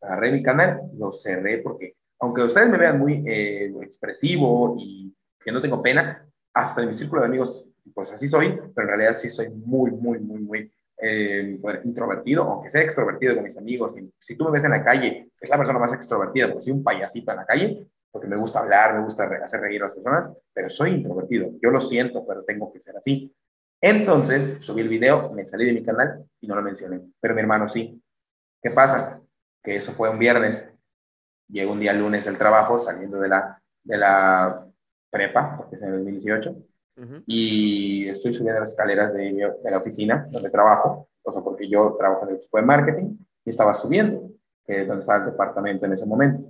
Agarré mi canal, lo cerré porque aunque ustedes me vean muy eh, expresivo y que no tengo pena, hasta en mi círculo de amigos, pues así soy, pero en realidad sí soy muy, muy, muy, muy eh, introvertido, aunque sea extrovertido con mis amigos. Si, si, tú me ves en la calle, es la persona más extrovertida, porque soy un payasito en la calle, porque me gusta hablar, me gusta hacer reír a las personas, pero soy introvertido. Yo lo siento, pero tengo que ser así. Entonces, subí el video, me salí de mi canal y no lo mencioné, pero mi hermano sí. ¿Qué pasa? Que eso fue un viernes. Llego un día lunes del trabajo, saliendo de la, de la prepa, porque es en el 2018, y estoy subiendo las escaleras de, de, la oficina donde trabajo, o sea, porque yo trabajo en el equipo de marketing, y estaba subiendo, que es donde estaba el departamento en ese momento.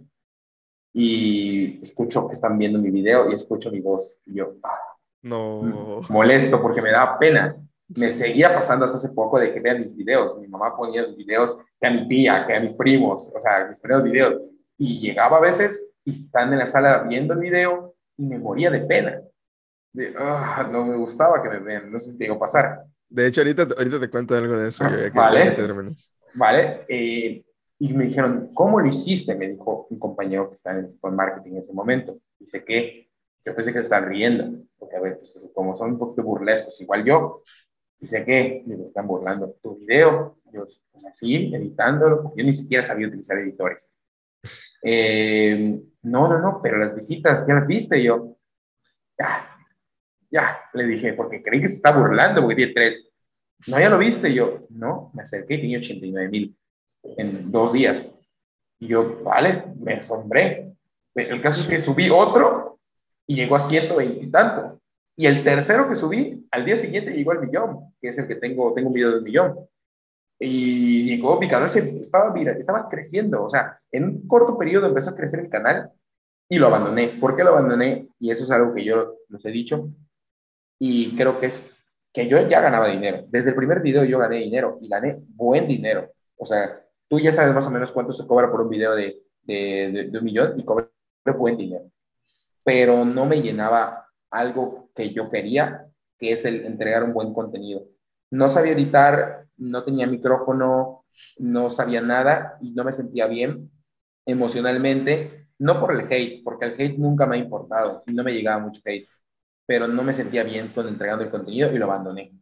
Y escucho que están viendo mi video y escucho mi voz, y yo, ah, no. Molesto porque me daba pena. Me seguía pasando hasta hace poco de que vean mis videos. Mi mamá ponía sus videos que a mi tía, que a mis primos, o sea, mis primeros videos. Y llegaba a veces y están en la sala viendo el video y me moría de pena. De, ah, no me gustaba que me vean, no sé si te a pasar. De hecho, ahorita, ahorita te cuento algo de eso. vale. vale. Eh, y me dijeron, ¿cómo lo hiciste? Me dijo un compañero que está en el marketing en ese momento. Dice que yo pensé que se están riendo, porque a ver, pues, como son un poquito burlescos, igual yo, dice que me están burlando tu video, yo pues así, editándolo, porque yo ni siquiera sabía utilizar editores. Eh, no, no, no, pero las visitas, ¿ya las viste? yo, ya, ya, le dije, porque creí que se está burlando, porque tiene tres. No, ya lo viste, yo, no, me acerqué y tenía 89 mil en dos días. Y yo, vale, me asombré. El caso es que subí otro y llegó a 120 y tanto. Y el tercero que subí, al día siguiente llegó al millón, que es el que tengo, tengo un video de millón. Y llegó, mi canal se, estaba, mira, estaba creciendo, o sea, en un corto periodo empezó a crecer el canal y lo abandoné. ¿Por qué lo abandoné? Y eso es algo que yo les he dicho y creo que es que yo ya ganaba dinero. Desde el primer video yo gané dinero y gané buen dinero. O sea, tú ya sabes más o menos cuánto se cobra por un video de, de, un millón y cobra buen dinero pero no me llenaba algo que yo quería, que es el entregar un buen contenido. No sabía editar, no tenía micrófono, no sabía nada y no me sentía bien emocionalmente, no por el hate, porque el hate nunca me ha importado y no me llegaba mucho hate, pero no me sentía bien con entregando el contenido y lo abandoné.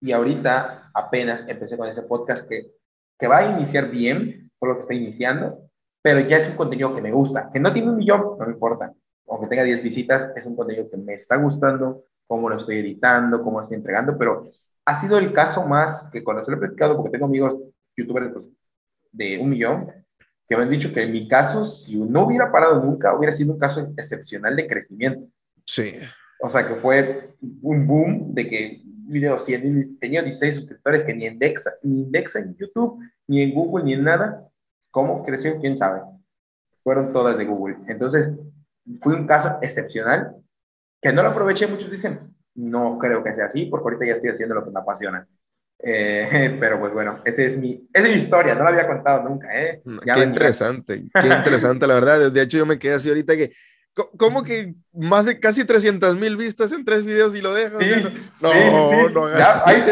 Y ahorita apenas empecé con ese podcast que, que va a iniciar bien, por lo que está iniciando, pero ya es un contenido que me gusta, que no tiene un millón, no me importa, aunque tenga 10 visitas, es un contenido que me está gustando, cómo lo estoy editando, cómo lo estoy entregando, pero ha sido el caso más que cuando se lo he platicado, porque tengo amigos youtubers pues, de un millón, que me han dicho que en mi caso, si no hubiera parado nunca, hubiera sido un caso excepcional de crecimiento. Sí. O sea, que fue un boom de que video, si tenía 16 suscriptores que ni indexa, ni indexa en YouTube, ni en Google, ni en nada, ¿cómo creció? ¿Quién sabe? Fueron todas de Google. Entonces, fue un caso excepcional que no lo aproveché. Muchos dicen, no creo que sea así, porque ahorita ya estoy haciendo lo que me apasiona. Eh, pero pues bueno, esa es, mi, esa es mi historia, no la había contado nunca. ¿eh? qué interesante, qué interesante, la verdad. De hecho, yo me quedé así ahorita que, ¿cómo que más de casi 300 mil vistas en tres videos y lo dejas? Sí, no, sí, no, ahí,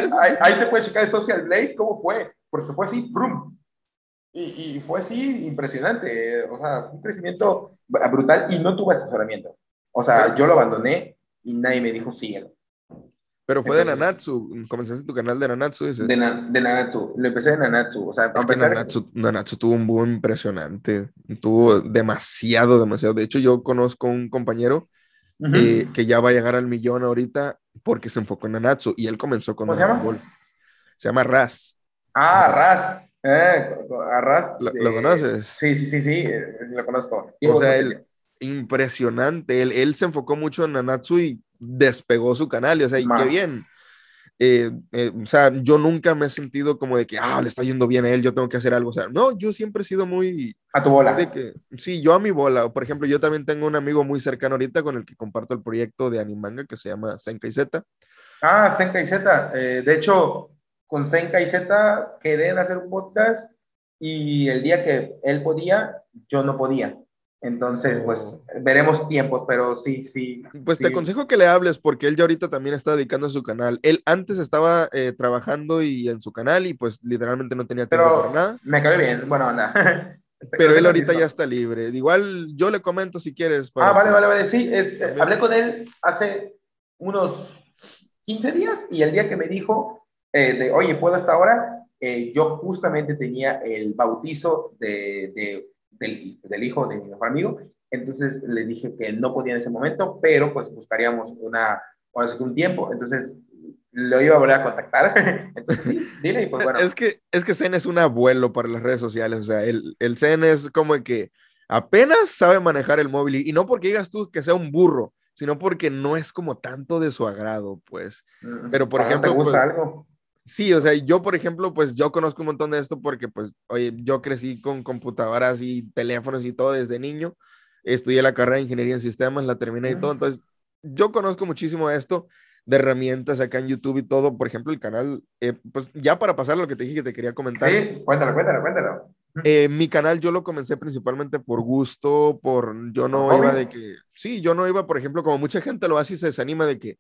ahí, te puedes checar el Social Blade, cómo fue, porque fue así, brum, y, y, fue así impresionante, o sea, fue un crecimiento brutal y no tuve asesoramiento. O sea, yo lo abandoné y nadie me dijo síguelo. Pero fue de Nanatsu, comenzaste tu canal de Nanatsu, De, de, Nanatsu, lo empecé de Nanatsu. O sea, Nanatsu, Nanatsu, tuvo un boom impresionante, tuvo demasiado, demasiado. De hecho, yo conozco un compañero eh, que ya va a llegar al millón ahorita porque se enfocó en Nanatsu y él comenzó con ¿Cómo se llama? Se llama Raz. Ah, Raz. Eh, Arras. ¿Lo, conoces? Sí, sí, sí, sí, eh, lo conozco. O sea, él, impresionante. Él, él, se enfocó mucho en Nanatsu y despegó su canal. Y, o sea, y qué bien. Eh, eh, o sea, yo nunca me he sentido como de que, ah, le está yendo bien a él, yo tengo que hacer algo. O sea, no, yo siempre he sido muy... A tu bola. De que, sí, yo a mi bola. Por ejemplo, yo también tengo un amigo muy cercano ahorita con el que comparto el proyecto de Animanga que se llama Senkai Z. Ah, Senkai Z. de hecho, con Senka y Z quedé en hacer un podcast y el día que él podía, yo no podía. Entonces, pues oh. veremos tiempos, pero sí, sí. Pues te aconsejo que le hables porque él ya ahorita también está dedicando a su canal. Él antes estaba eh, trabajando y en su canal y pues literalmente no tenía tiempo para nada. Me cae bien, bueno, nada. Pero él ahorita ya está libre. Igual yo le comento si quieres. ah, vale, vale, vale. Sí, eh, hablé con él hace unos 15 días y el día que me dijo, eh, de, oye, ¿puedo hasta ahora? Eh, yo justamente tenía el bautizo de, de, del, del, hijo de mi mejor amigo, entonces le dije que no podía en ese momento, pero pues buscaríamos una, un tiempo, entonces lo iba a volver a contactar. Entonces, sí, dile y pues bueno. Es que, es que Zen es un abuelo para las redes sociales, o sea, el, el Zen es como que apenas sabe manejar el móvil y, no porque digas tú que sea un burro, sino porque no es como tanto de su agrado, pues. Mm, Pero por ejemplo... ¿Te gusta pues, algo? Sí, o sea, yo por ejemplo, pues yo conozco un montón de esto porque pues, oye, yo crecí con computadoras y teléfonos y todo desde niño. Estudié la carrera de ingeniería en sistemas, la terminé y todo. Entonces, yo conozco muchísimo esto de herramientas acá en YouTube y todo. Por ejemplo, el canal, eh, pues ya para pasar a lo que te dije que te quería comentar. Sí, cuéntalo, cuéntalo, cuéntalo. Eh, mi canal yo lo comencé principalmente por gusto, por yo no iba de que, sí, yo no iba, por ejemplo, como mucha gente lo hace y se desanima de que,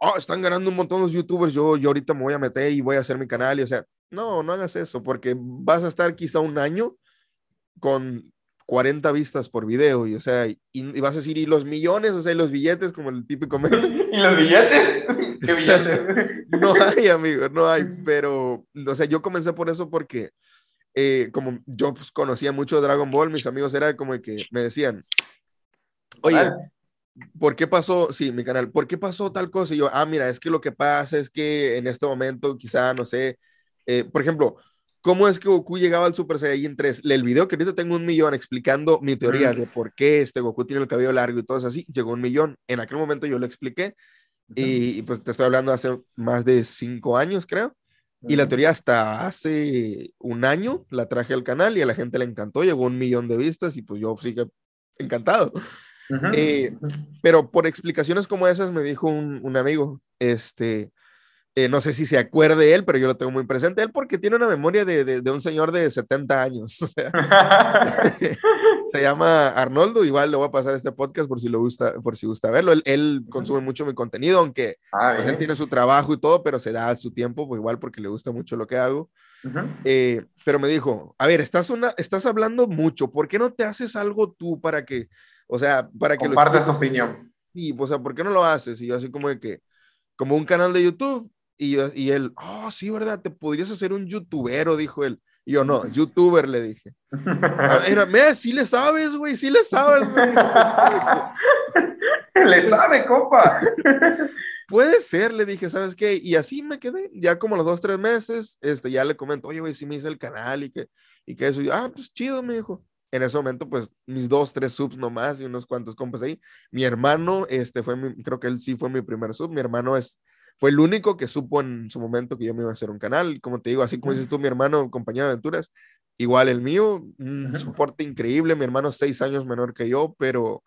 oh, están ganando un montón los youtubers, yo, yo ahorita me voy a meter y voy a hacer mi canal. Y o sea, no, no hagas eso, porque vas a estar quizá un año con 40 vistas por video, y o sea, y, vas a decir, y los millones, o sea, y los billetes, como el típico meme. ¿Y los billetes? ¿Qué billetes? no hay, amigo, no hay, pero, o sea, yo comencé por eso porque, eh, como yo pues, conocía mucho Dragon Ball, mis amigos era como que me decían, oye, ¿por qué pasó? Sí, mi canal, ¿por qué pasó tal cosa? Y yo, ah, mira, es que lo que pasa es que en este momento, quizá, no sé, eh, por ejemplo, ¿Cómo es que Goku llegaba al Super Saiyan 3? El video que ahorita tengo un millón explicando mi teoría de por qué este Goku tiene el cabello largo y todo eso así, llegó un millón. En aquel momento yo lo expliqué y, pues te estoy hablando hace más de cinco años, creo. Y la teoría hasta hace un año la traje al canal y a la gente le encantó, llegó un millón de vistas y pues yo sigue encantado. Eh, pero por explicaciones como esas me dijo un, un amigo, este, eh, no sé si se acuerde él, pero yo lo tengo muy presente él porque tiene una memoria de, de, un señor de 70 años. se llama Arnoldo, igual le voy a pasar este podcast por si lo gusta, por si gusta verlo. Él, consume mucho mi contenido, aunque ah, pues, él tiene su trabajo y todo, pero se da su tiempo, pues, igual porque le gusta mucho lo que hago. Eh, pero me dijo, a ver, estás, una, estás hablando mucho, ¿por qué no te haces algo tú para que, o sea, para que... Compartas tu opinión. Sí, o sea, ¿por qué no lo haces? Y yo así como de que, como un canal de YouTube, y, y él, oh, sí, ¿verdad? Te podrías hacer un youtubero, dijo él. Y yo, no, youtuber, le dije. Era, mira, sí le sabes, güey, sí le sabes, güey. le sabe, compa. Puede ser, le dije, ¿sabes qué? Y así me quedé, ya como los dos, tres meses, este, ya le comento, oye, güey, sí me hice el canal y que, y que eso, y, ah, pues chido, me dijo. En ese momento, pues, mis dos, tres subs nomás y unos cuantos compas ahí. Mi hermano, este, fue mi, creo que él sí fue mi primer sub. Mi hermano es fue el único que supo en su momento que yo me iba a hacer un canal. Como te digo, así como dices tú, mi hermano, compañero de aventuras, igual el mío, un soporte increíble. Mi hermano seis años menor que yo, pero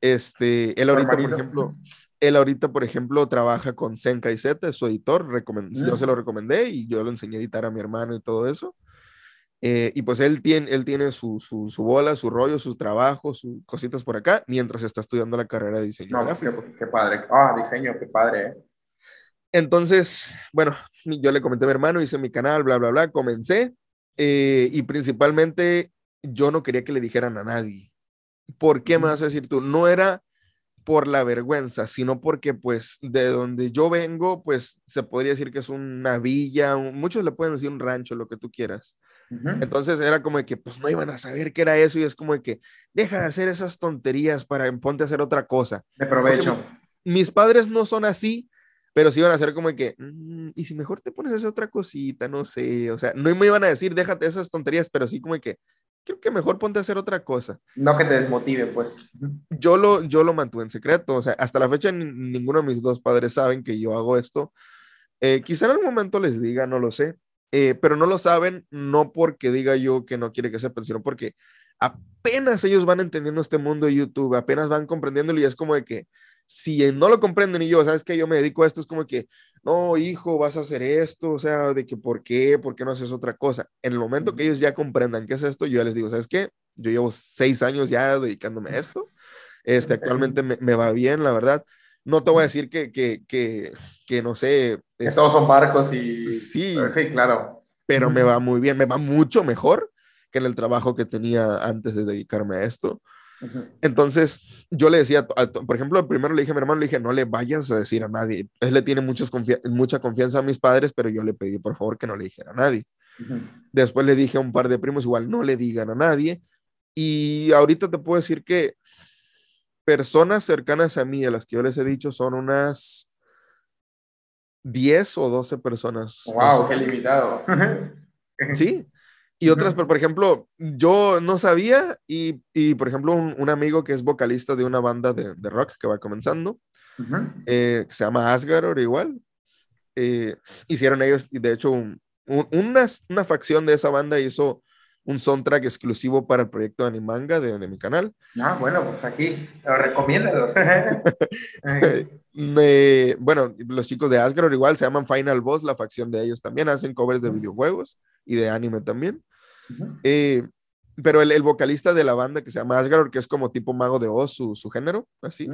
este, él ahorita, por ejemplo, él ahorita, por ejemplo, trabaja con Senka y Z, su editor. Yo se lo recomendé y yo lo enseñé a editar a mi hermano y todo eso. Eh, y pues él tiene, él tiene su, su, su, bola, su rollo, sus trabajos, sus cositas por acá, mientras está estudiando la carrera de diseño no. Qué, qué, padre. Ah, diseño, qué padre. ¿eh? Entonces, bueno, yo le comenté a mi hermano, hice mi canal, bla, bla, bla, comencé eh, y principalmente yo no quería que le dijeran a nadie. ¿Por qué me vas a decir tú? No era por la vergüenza, sino porque pues de donde yo vengo, pues se podría decir que es una villa, muchos le pueden decir un rancho, lo que tú quieras. Entonces era como de que pues no iban a saber qué era eso y es como de que deja de hacer esas tonterías para ponte a hacer otra cosa. De provecho. mis padres no son así, pero sí iban a hacer como que, mm, y si mejor te pones esa otra cosita, no sé, o sea, no me iban a decir, déjate esas tonterías, pero sí como que, creo que mejor ponte a hacer otra cosa. No que te desmotive, pues. Yo lo, yo lo mantuve en secreto, o sea, hasta la fecha ninguno de mis dos padres saben que yo hago esto. Eh, quizá en algún momento les diga, no lo sé, eh, pero no lo saben, no porque diga yo que no quiere que sepan, sino porque apenas ellos van entendiendo este mundo de YouTube, apenas van comprendiéndolo y es como de que, si no lo comprenden y yo, ¿sabes que Yo me dedico a esto, es como que, no, hijo, vas a hacer esto, o sea, de que, ¿por qué? ¿Por qué no haces otra cosa? En el momento que ellos ya comprendan qué es esto, yo ya les digo, ¿sabes qué? Yo llevo seis años ya dedicándome a esto. Este, actualmente me, me va bien, la verdad. No te voy a decir que, que, que, que no sé. Que todos son barcos y. Sí. Sí, claro. Pero me va muy bien, me va mucho mejor que en el trabajo que tenía antes de dedicarme a esto. Entonces, yo le decía, por ejemplo, primero le dije a mi hermano, le dije, no le vayas a decir a nadie. Él le tiene muchas mucha confianza a mis padres, pero yo le pedí, por favor, que no le dijera a nadie. Después le dije a un par de primos, igual, no le digan a nadie. Y ahorita te puedo decir que personas cercanas a mí, a las que yo les he dicho, son unas 10 o 12 personas. ¡Wow! ¡Qué limitado! sí. Y otras, por ejemplo, yo no sabía y, y por ejemplo, un, amigo que es vocalista de una banda de, de rock que va comenzando, eh, que se llama Asgard igual, eh, hicieron ellos, y de hecho, una, una facción de esa banda hizo un soundtrack exclusivo para el proyecto de Animanga de, de mi canal. Ah, bueno, pues aquí, recomiéndalos. bueno, los chicos de Asgard igual se llaman Final Boss, la facción de ellos también, hacen covers de videojuegos y de anime también. Eh, pero el, el, vocalista de la banda que se llama Asgard, que es como tipo mago de Oz, su, su género, así.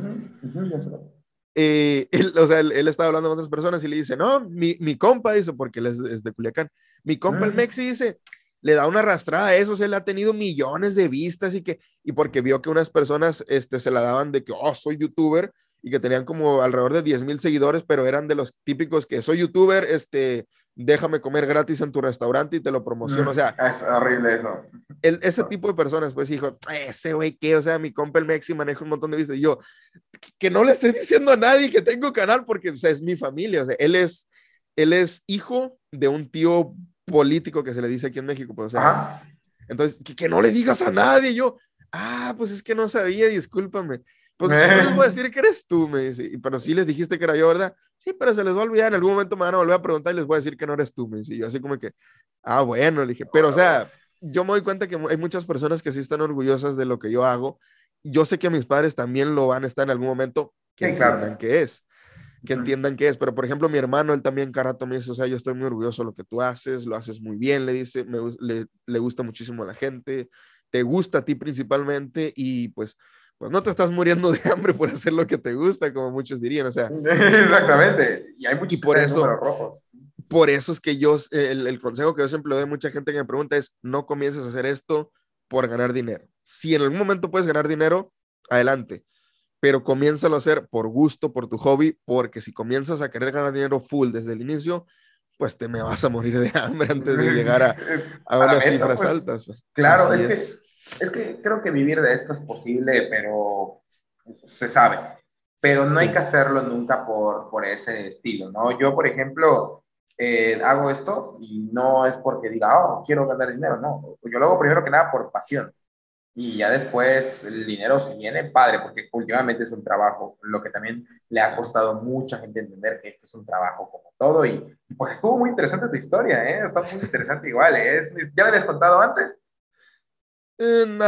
Eh, él, o sea, él, estaba hablando con otras personas y le dice, no, mi, mi compa, dice, porque él es, de Culiacán, mi compa el Mexi dice, le da una arrastrada a eso, se le ha tenido millones de vistas y que, y porque vio que unas personas este, se la daban de que, oh, soy youtuber, y que tenían como alrededor de 10 mil seguidores, pero eran de los típicos que soy youtuber, este, déjame comer gratis en tu restaurante y te lo promociono. O sea, mm, es horrible eso. El, ese tipo de personas, pues dijo, ese güey, ¿qué? O sea, mi compa el Mexi maneja un montón de vistas. Y yo, que no le estoy diciendo a nadie que tengo canal porque o sea, es mi familia. O sea, él es, él es hijo de un tío político que se le dice aquí en México. Pues, o sea, entonces, que, que, no le digas a nadie. Yo, ah, pues es que no sabía, discúlpame. Pues no les voy a decir que eres tú, me dice. Pero sí les dijiste que era yo, ¿verdad? Sí, pero se les va a olvidar. En algún momento me van a volver a preguntar y les voy a decir que no eres tú, me dice. Y yo así como que, ah, bueno, le dije. Pero, o sea, yo me doy cuenta que hay muchas personas que sí están orgullosas de lo que yo hago. Yo sé que mis padres también lo van a estar en algún momento que entiendan qué es. Que entiendan qué es. Pero, por ejemplo, mi hermano, él también cada rato me dice, o sea, yo estoy muy orgulloso de lo que tú haces, lo haces muy bien, le dice, me, le, le gusta muchísimo a la gente, te gusta a ti principalmente y pues pues no te estás muriendo de hambre por hacer lo que te gusta, como muchos dirían, o sea. Exactamente, y hay muchos por eso, rojos. Por eso es que yo, el, el, consejo que yo siempre doy a mucha gente que me pregunta es, no comiences a hacer esto por ganar dinero. Si en algún momento puedes ganar dinero, adelante, pero comiénzalo a hacer por gusto, por tu hobby, porque si comienzas a querer ganar dinero full desde el inicio, pues te me vas a morir de hambre antes de llegar a, a unas cifras pues, altas. Pues. Claro, es, es es que creo que vivir de esto es posible, pero se sabe. Pero no hay que hacerlo nunca por, por ese estilo, ¿no? Yo, por ejemplo, eh, hago esto y no es porque diga, oh, quiero ganar dinero, no. Yo lo hago primero que nada por pasión. Y ya después el dinero se viene, padre, porque últimamente es un trabajo, lo que también le ha costado mucha gente entender que esto es un trabajo como todo. Y pues estuvo muy interesante tu historia, ¿eh? Está muy interesante igual. ¿eh? Es, ¿Ya lo habías contado antes? En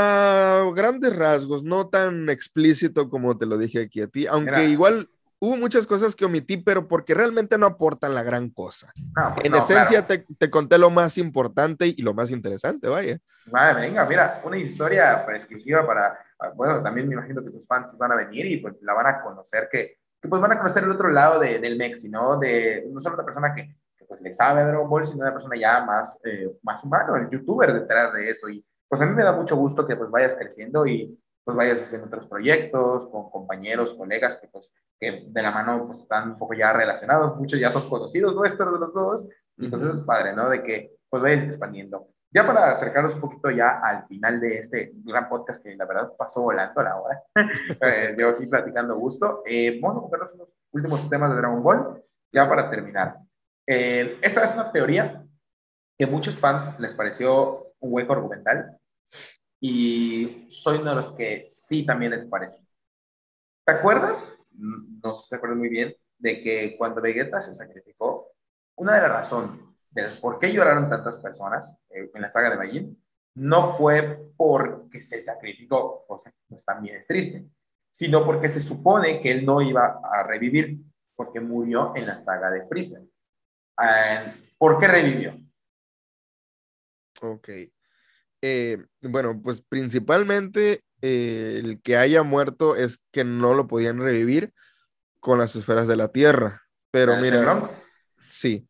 grandes rasgos, no tan explícito como te lo dije aquí a ti, aunque igual hubo muchas cosas que omití, pero porque realmente no aportan la gran cosa. Pues en esencia te, te, conté lo más importante y lo más interesante, vaya. Vale, venga, mira, una historia exclusiva para, bueno, también me imagino que tus fans van a venir y pues la van a conocer, que, que pues van a conocer el otro lado de, del Mexi, ¿no? De no solo una persona que, que, pues le sabe Dragon Ball, sino una persona ya más, eh, más humano, el youtuber detrás de eso y pues a mí me da mucho gusto que pues vayas creciendo y pues vayas haciendo otros proyectos con compañeros, colegas que pues que de la mano pues están un poco ya relacionados, muchos ya son conocidos nuestros de los dos y pues eso es padre, ¿no? De que pues vayas expandiendo. Ya para acercarnos un poquito ya al final de este gran podcast que la verdad pasó volando a la hora, eh, yo aquí platicando gusto, eh, vamos a contarnos unos últimos temas de Dragon Ball ya para terminar. Eh, esta es una teoría que muchos fans les pareció un hueco argumental y soy uno de los que sí también les parece. ¿Te acuerdas? No sé si te acuerdas muy bien de que cuando Vegeta se sacrificó, una de las razones de por qué lloraron tantas personas eh, en la saga de Majin no fue porque se sacrificó, o sea, pues también es triste, sino porque se supone que él no iba a revivir porque murió en la saga de Freezer. Ah, ¿Por qué revivió? Ok. Eh, bueno, pues principalmente eh, el que haya muerto es que no lo podían revivir con las esferas de la Tierra. Pero mira, sí,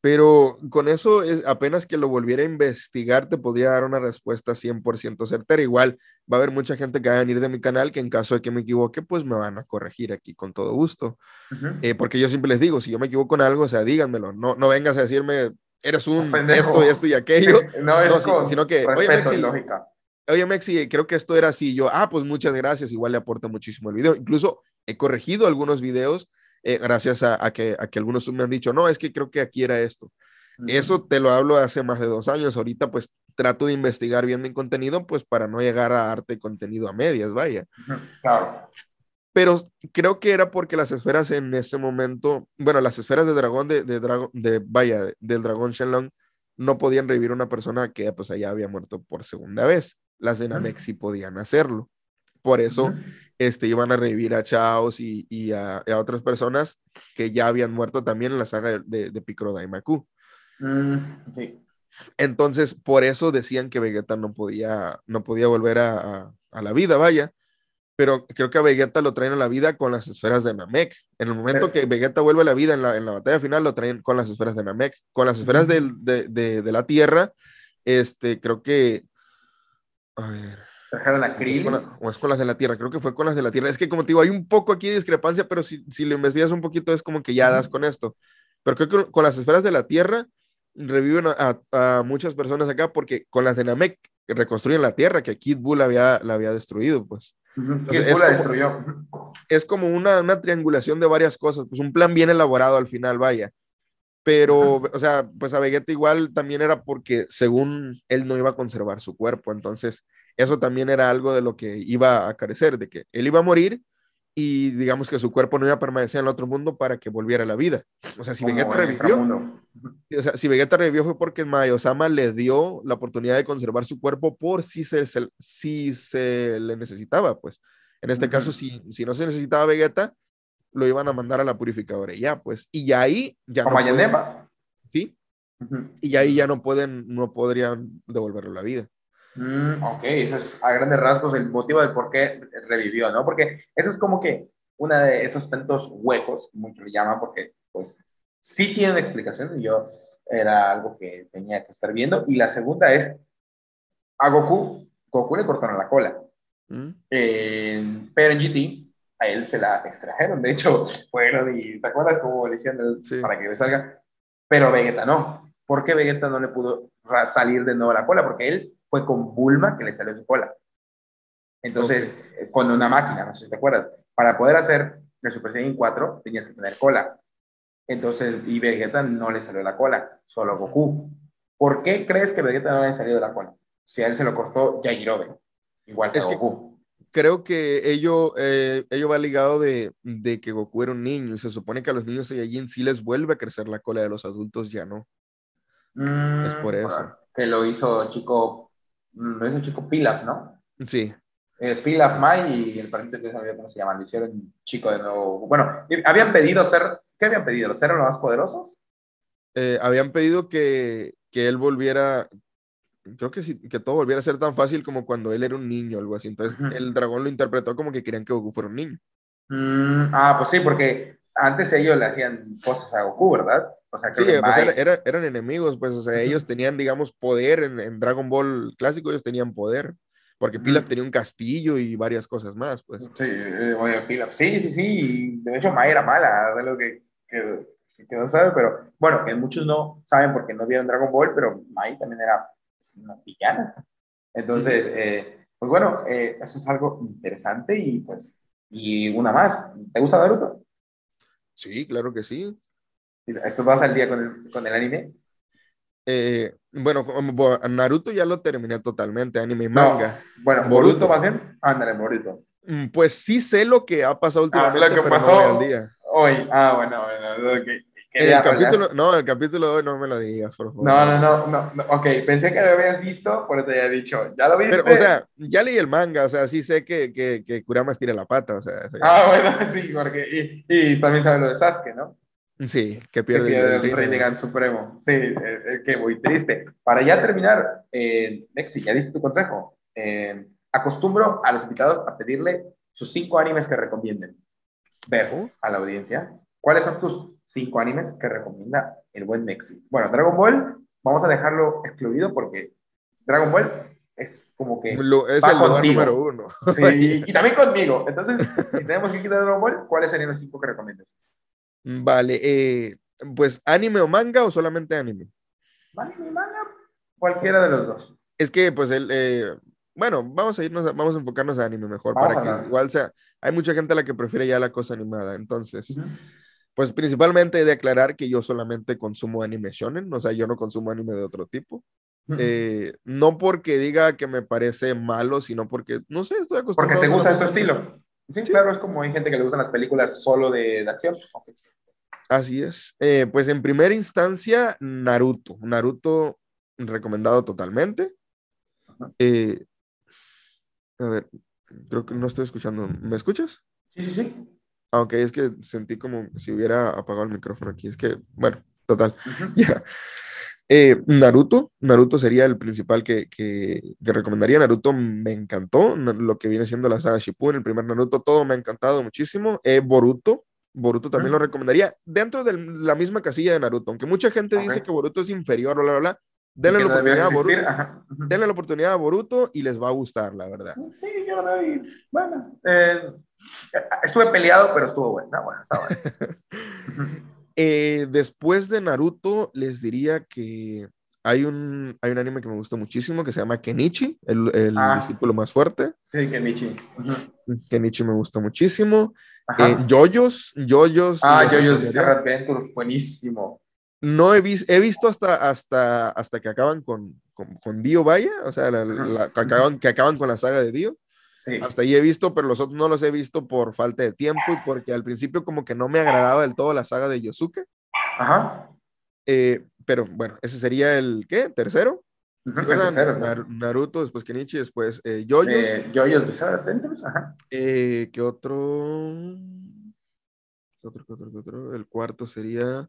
Pero con eso, es, apenas que lo volviera a investigar, te podía dar una respuesta 100% certera. Igual va a haber mucha gente que va a venir de mi canal que en caso de que me equivoque, pues me van a corregir aquí con todo gusto. Eh, porque yo siempre les digo, si yo me equivoco en algo, o sea, díganmelo. No, no vengas a decirme, eres un esto y esto y aquello. no, es sino que, oye, Mexi, lógica. oye, Mexi, creo que esto era así. Yo, ah, pues muchas gracias. Igual le aporta muchísimo el video. Incluso he corregido algunos videos eh, gracias a, que, a que algunos me han dicho, no, es que creo que aquí era esto. Eso te lo hablo hace más de dos años. Ahorita pues trato de investigar bien mi contenido pues para no llegar a arte contenido a medias, vaya. Claro. Pero creo que era porque las esferas en ese momento, bueno, las esferas de dragón de, de, de vaya, del dragón Shenlong no podían revivir a una persona que pues allá había muerto por segunda vez. Las de Namek sí podían hacerlo. Por eso este, iban a revivir a Chaos y, a, otras personas que ya habían muerto también en la saga de, de, Picro Daimaku. Mm, Entonces, por eso decían que Vegeta no podía, no podía volver a, la vida, vaya. Pero creo que a Vegeta lo traen a la vida con las esferas de Namek. En el momento que Vegeta vuelve a la vida en la, en la batalla final, lo traen con las esferas de Namek. Con las esferas de, de, la Tierra, este, creo que... A ver ¿Trajeron a Krill? o es con las de la Tierra, creo que fue con las de la Tierra. Es que como te digo, hay un poco aquí de discrepancia, pero si, si lo investigas un poquito es como que ya das con esto. Pero creo que con las esferas de la Tierra reviven a, muchas personas acá porque con las de Namek reconstruyen la Tierra que Kid Bull había, la había destruido, pues. Es, como, destruyó. es como una, una, triangulación de varias cosas, pues un plan bien elaborado al final, vaya. Pero, o sea, pues a Vegeta igual también era porque según él no iba a conservar su cuerpo, entonces eso también era algo de lo que iba a carecer, de que él iba a morir y digamos que su cuerpo no iba a permanecer en el otro mundo para que volviera a la vida. O sea, si Vegeta revivió, o sea, si Vegeta revivió fue porque Mayo-sama le dio la oportunidad de conservar su cuerpo por si se, si se le necesitaba, pues. En este caso, si, si no se necesitaba Vegeta, lo iban a mandar a la purificadora y ya, pues. Y ya ahí ya no pueden, ¿Sí? Y ahí ya no pueden, no podrían devolverle la vida. Mm, ok, eso es a grandes rasgos el motivo del por qué revivió, ¿no? Porque eso es como que uno de esos tantos huecos, muchos le llaman, porque pues sí tiene una explicación y yo era algo que tenía que estar viendo. Y la segunda es, a Goku, Goku le cortaron la cola. Mm. pero en GT, a él se la extrajeron. De hecho, bueno, y ¿te acuerdas cómo le decían para que salga? Pero Vegeta no. ¿Por qué Vegeta no le pudo salir de nuevo la cola? Porque él fue con Bulma que le salió su cola. Entonces, eh, con una máquina, no sé si te acuerdas, para poder hacer el Super Saiyan 4 tenías que tener cola. Entonces, y Vegeta no le salió la cola, solo Goku. ¿Por qué crees que Vegeta no le salió la cola? Si a él se lo cortó Yajirobe, igual que Goku. creo que ello, eh, ello va ligado de, de, que Goku era un niño y se supone que a los niños Saiyajin sí les vuelve a crecer la cola de los adultos, ya no. es por mm, eso. Que lo hizo chico Mm, es un chico Pilaf, ¿no? Sí. Eh, Pilaf Mai y el pariente que no sabía cómo se llaman, lo hicieron chico de nuevo. Bueno, habían pedido ser, ¿qué habían pedido? ¿Ser los más poderosos? Eh, habían pedido que, que él volviera, creo que sí, que todo volviera a ser tan fácil como cuando él era un niño, algo así. Entonces el dragón lo interpretó como que querían que Goku fuera un niño. Mm, ah, pues sí, porque antes ellos le hacían cosas a Goku, ¿verdad? O sea, sí, pues eran enemigos, pues, o sea, ellos tenían, digamos, poder en, Dragon Ball clásico, ellos tenían poder, porque Pilaf tenía un castillo y varias cosas más, pues. Sí, oye, Pilaf, sí, sí, sí, de hecho Mai era mala, de lo que, que, que, no sabe, pero bueno, que muchos no saben porque no vieron Dragon Ball, pero Mai también era una villana. Entonces, eh, pues bueno, eh, eso es algo interesante y pues, y una más, ¿te gusta Naruto? Sí, claro que sí. ¿Esto vas al día con el, con el anime? Eh, bueno, Naruto ya lo terminé totalmente, anime y manga. bueno, Boruto, más bien. Ándale, Boruto. Mm, pues sí sé lo que ha pasado ah, últimamente. lo que pasó hoy. Ah, bueno, bueno. El capítulo, no, el capítulo de hoy no me lo digas, por favor. No, no, no, no, ok, pensé que lo habías visto, por eso te había dicho, ¿ya lo viste? Pero, o sea, ya leí el manga, o sea, sí sé que, que, que Kurama estira la pata, o sea. Ah, bueno, sí, porque, y, y también sabe lo de Sasuke, ¿no? Sí, que pierde, el, Rey Supremo. Sí, es que muy triste. Para ya terminar, eh, Nexi, ya diste tu consejo. Eh, acostumbro a los invitados a pedirle sus cinco animes que recomienden ver a la audiencia. ¿cuáles son tus cinco animes que recomienda el buen Mexi? Bueno, Dragon Ball, vamos a dejarlo excluido porque Dragon Ball es como que. es el lugar número uno. Sí, y, también conmigo. Entonces, si tenemos que quitar Dragon Ball, ¿cuáles serían los cinco que recomiendas? Vale, eh, pues anime o manga o solamente anime. Anime y manga, cualquiera de los dos. Es que, pues, el, eh, bueno, vamos a irnos, vamos a enfocarnos a anime mejor, para que igual sea, hay mucha gente a la que prefiere ya la cosa animada, entonces, pues principalmente he de aclarar que yo solamente consumo anime shonen, o sea, yo no consumo anime de otro tipo. Eh, no porque diga que me parece malo, sino porque, no sé, estoy acostumbrado. Porque te gusta este estilo. Sí, claro, es como hay gente que le gustan las películas solo de, acción. Así es. Eh, pues en primera instancia, Naruto. Naruto recomendado totalmente. Eh, a ver, creo que no estoy escuchando. ¿Me escuchas? Sí, sí, sí. Aunque ah, es que sentí como si hubiera apagado el micrófono aquí. Es que, bueno, total. Ya. Eh, Naruto, Naruto sería el principal que, que, recomendaría. Naruto me encantó, lo que viene siendo la saga Shippuden, el primer Naruto, todo me ha encantado muchísimo. Eh, Boruto, Boruto también lo recomendaría dentro de la misma casilla de Naruto, aunque mucha gente dice que Boruto es inferior, bla, bla, bla. Denle la, oportunidad a Boruto, denle la oportunidad a Boruto y les va a gustar, la verdad. Sí, yo lo veo y, bueno, eh, estuve peleado, pero estuvo bueno. bueno. Eh, después de Naruto, les diría que hay un, hay un anime que me gusta muchísimo que se llama Kenichi, el, el ah. discípulo más fuerte. Sí, Kenichi. Kenichi me gusta muchísimo. Eh, Yoyos, Yoyos. Ah, Yoyos Bizarre Adventures, buenísimo. No he, visto he visto hasta, hasta, hasta que acaban con, con, Dio, vaya, o sea, que, acaban, que acaban con la saga de Dio. Hasta ahí he visto, pero los otros no los he visto por falta de tiempo y porque al principio como que no me agradaba del todo la saga de Yosuke. Ajá. Eh, pero bueno, ese sería el, ¿qué? ¿Tercero? Naruto, después Kenichi, después eh, Yoyos. Eh, Yoyos Bizarre ajá. Eh, ¿Qué otro? ¿Qué otro, qué otro, qué otro? El cuarto sería...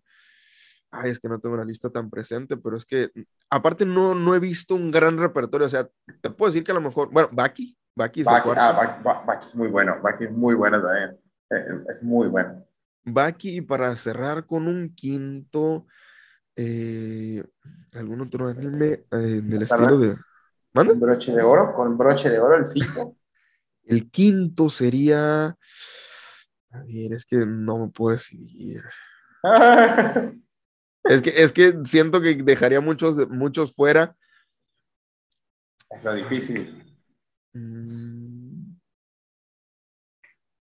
Ay, es que no tengo una lista tan presente, pero es que aparte no, no he visto un gran repertorio. O sea, te puedo decir que a lo mejor, bueno, Baki, Baki es, ah, es muy bueno, Baki es muy bueno también. Eh, eh, es muy bueno. Baki, para cerrar con un quinto, eh, algún otro anime del estilo de. ¿Manda? broche de oro, con broche de oro, el 5. el quinto sería. A ver, es que no me puedo decidir. es, que, es que siento que dejaría muchos, muchos fuera. Es lo difícil. Mm.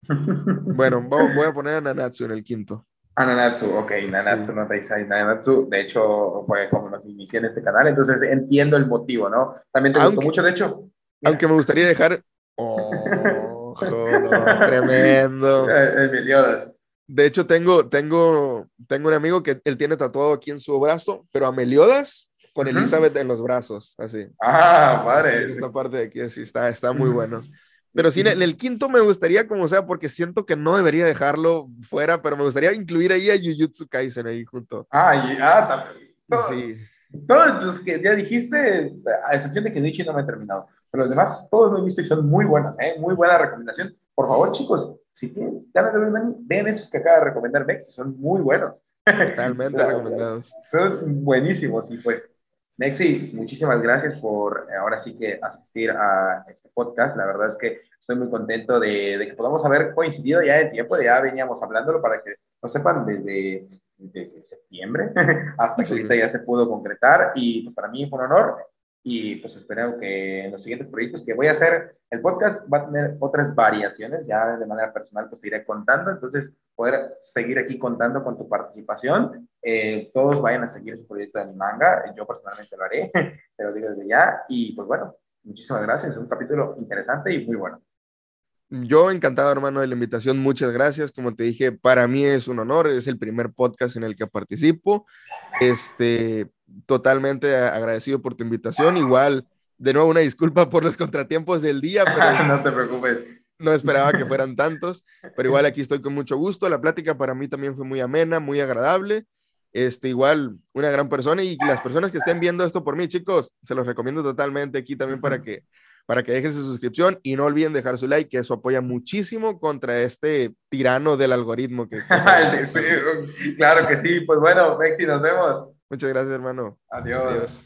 bueno, voy a poner a Nanatsu en el quinto. A Nanatsu, ok, Nanatsu no Nanatsu, de hecho, fue como nos inicié en este canal, entonces entiendo el motivo, ¿no? También te gustó mucho, de hecho. Aunque me gustaría dejar. Oh, tremendo. De hecho, tengo, tengo, tengo un amigo que él tiene tatuado aquí en su brazo, pero a Meliodas con Elizabeth en los brazos, así. Ah, padre. Esta parte de aquí, así está, está muy bueno. Pero sí, en el quinto me gustaría como sea, porque siento que no debería dejarlo fuera, pero me gustaría incluir ahí a Jujutsu Kaisen ahí junto. Ah, y, ah también. sí. Todos los que ya dijiste, a excepción de que Nietzsche no me ha terminado, pero los demás, todos los he visto y son muy buenas, ¿eh? Muy buena recomendación. Por favor, chicos, si tienen ganas de ver ven esos que acaba de recomendar Mex, son muy buenos. Totalmente recomendados. Son buenísimos y pues Mexi, muchísimas gracias por eh, ahora sí que asistir a este podcast. La verdad es que estoy muy contento de, que podamos haber coincidido ya en tiempo, ya veníamos hablándolo para que lo sepan desde, desde septiembre hasta que ahorita ya se pudo concretar y pues para mí fue un honor y pues espero que en los siguientes proyectos que voy a hacer, el podcast va a tener otras variaciones, ya de manera personal pues te iré contando, entonces poder seguir aquí contando con tu participación, eh, todos vayan a seguir su proyecto de manga, yo personalmente lo haré, te lo digo desde ya, y pues bueno, muchísimas gracias, es un capítulo interesante y muy bueno. Yo encantado, hermano, de la invitación. Muchas gracias. Como te dije, para mí es un honor. Es el primer podcast en el que participo. Este, totalmente agradecido por tu invitación. Igual, de nuevo, una disculpa por los contratiempos del día. Pero no te preocupes. No esperaba que fueran tantos, pero igual aquí estoy con mucho gusto. La plática para mí también fue muy amena, muy agradable. Este, igual, una gran persona y las personas que estén viendo esto por mí, chicos, se los recomiendo totalmente aquí también para que para que dejen su suscripción y no olviden dejar su like, que eso apoya muchísimo contra este tirano del algoritmo. Que, claro que sí, pues bueno, Mexi, nos vemos. Muchas gracias, hermano. Adiós.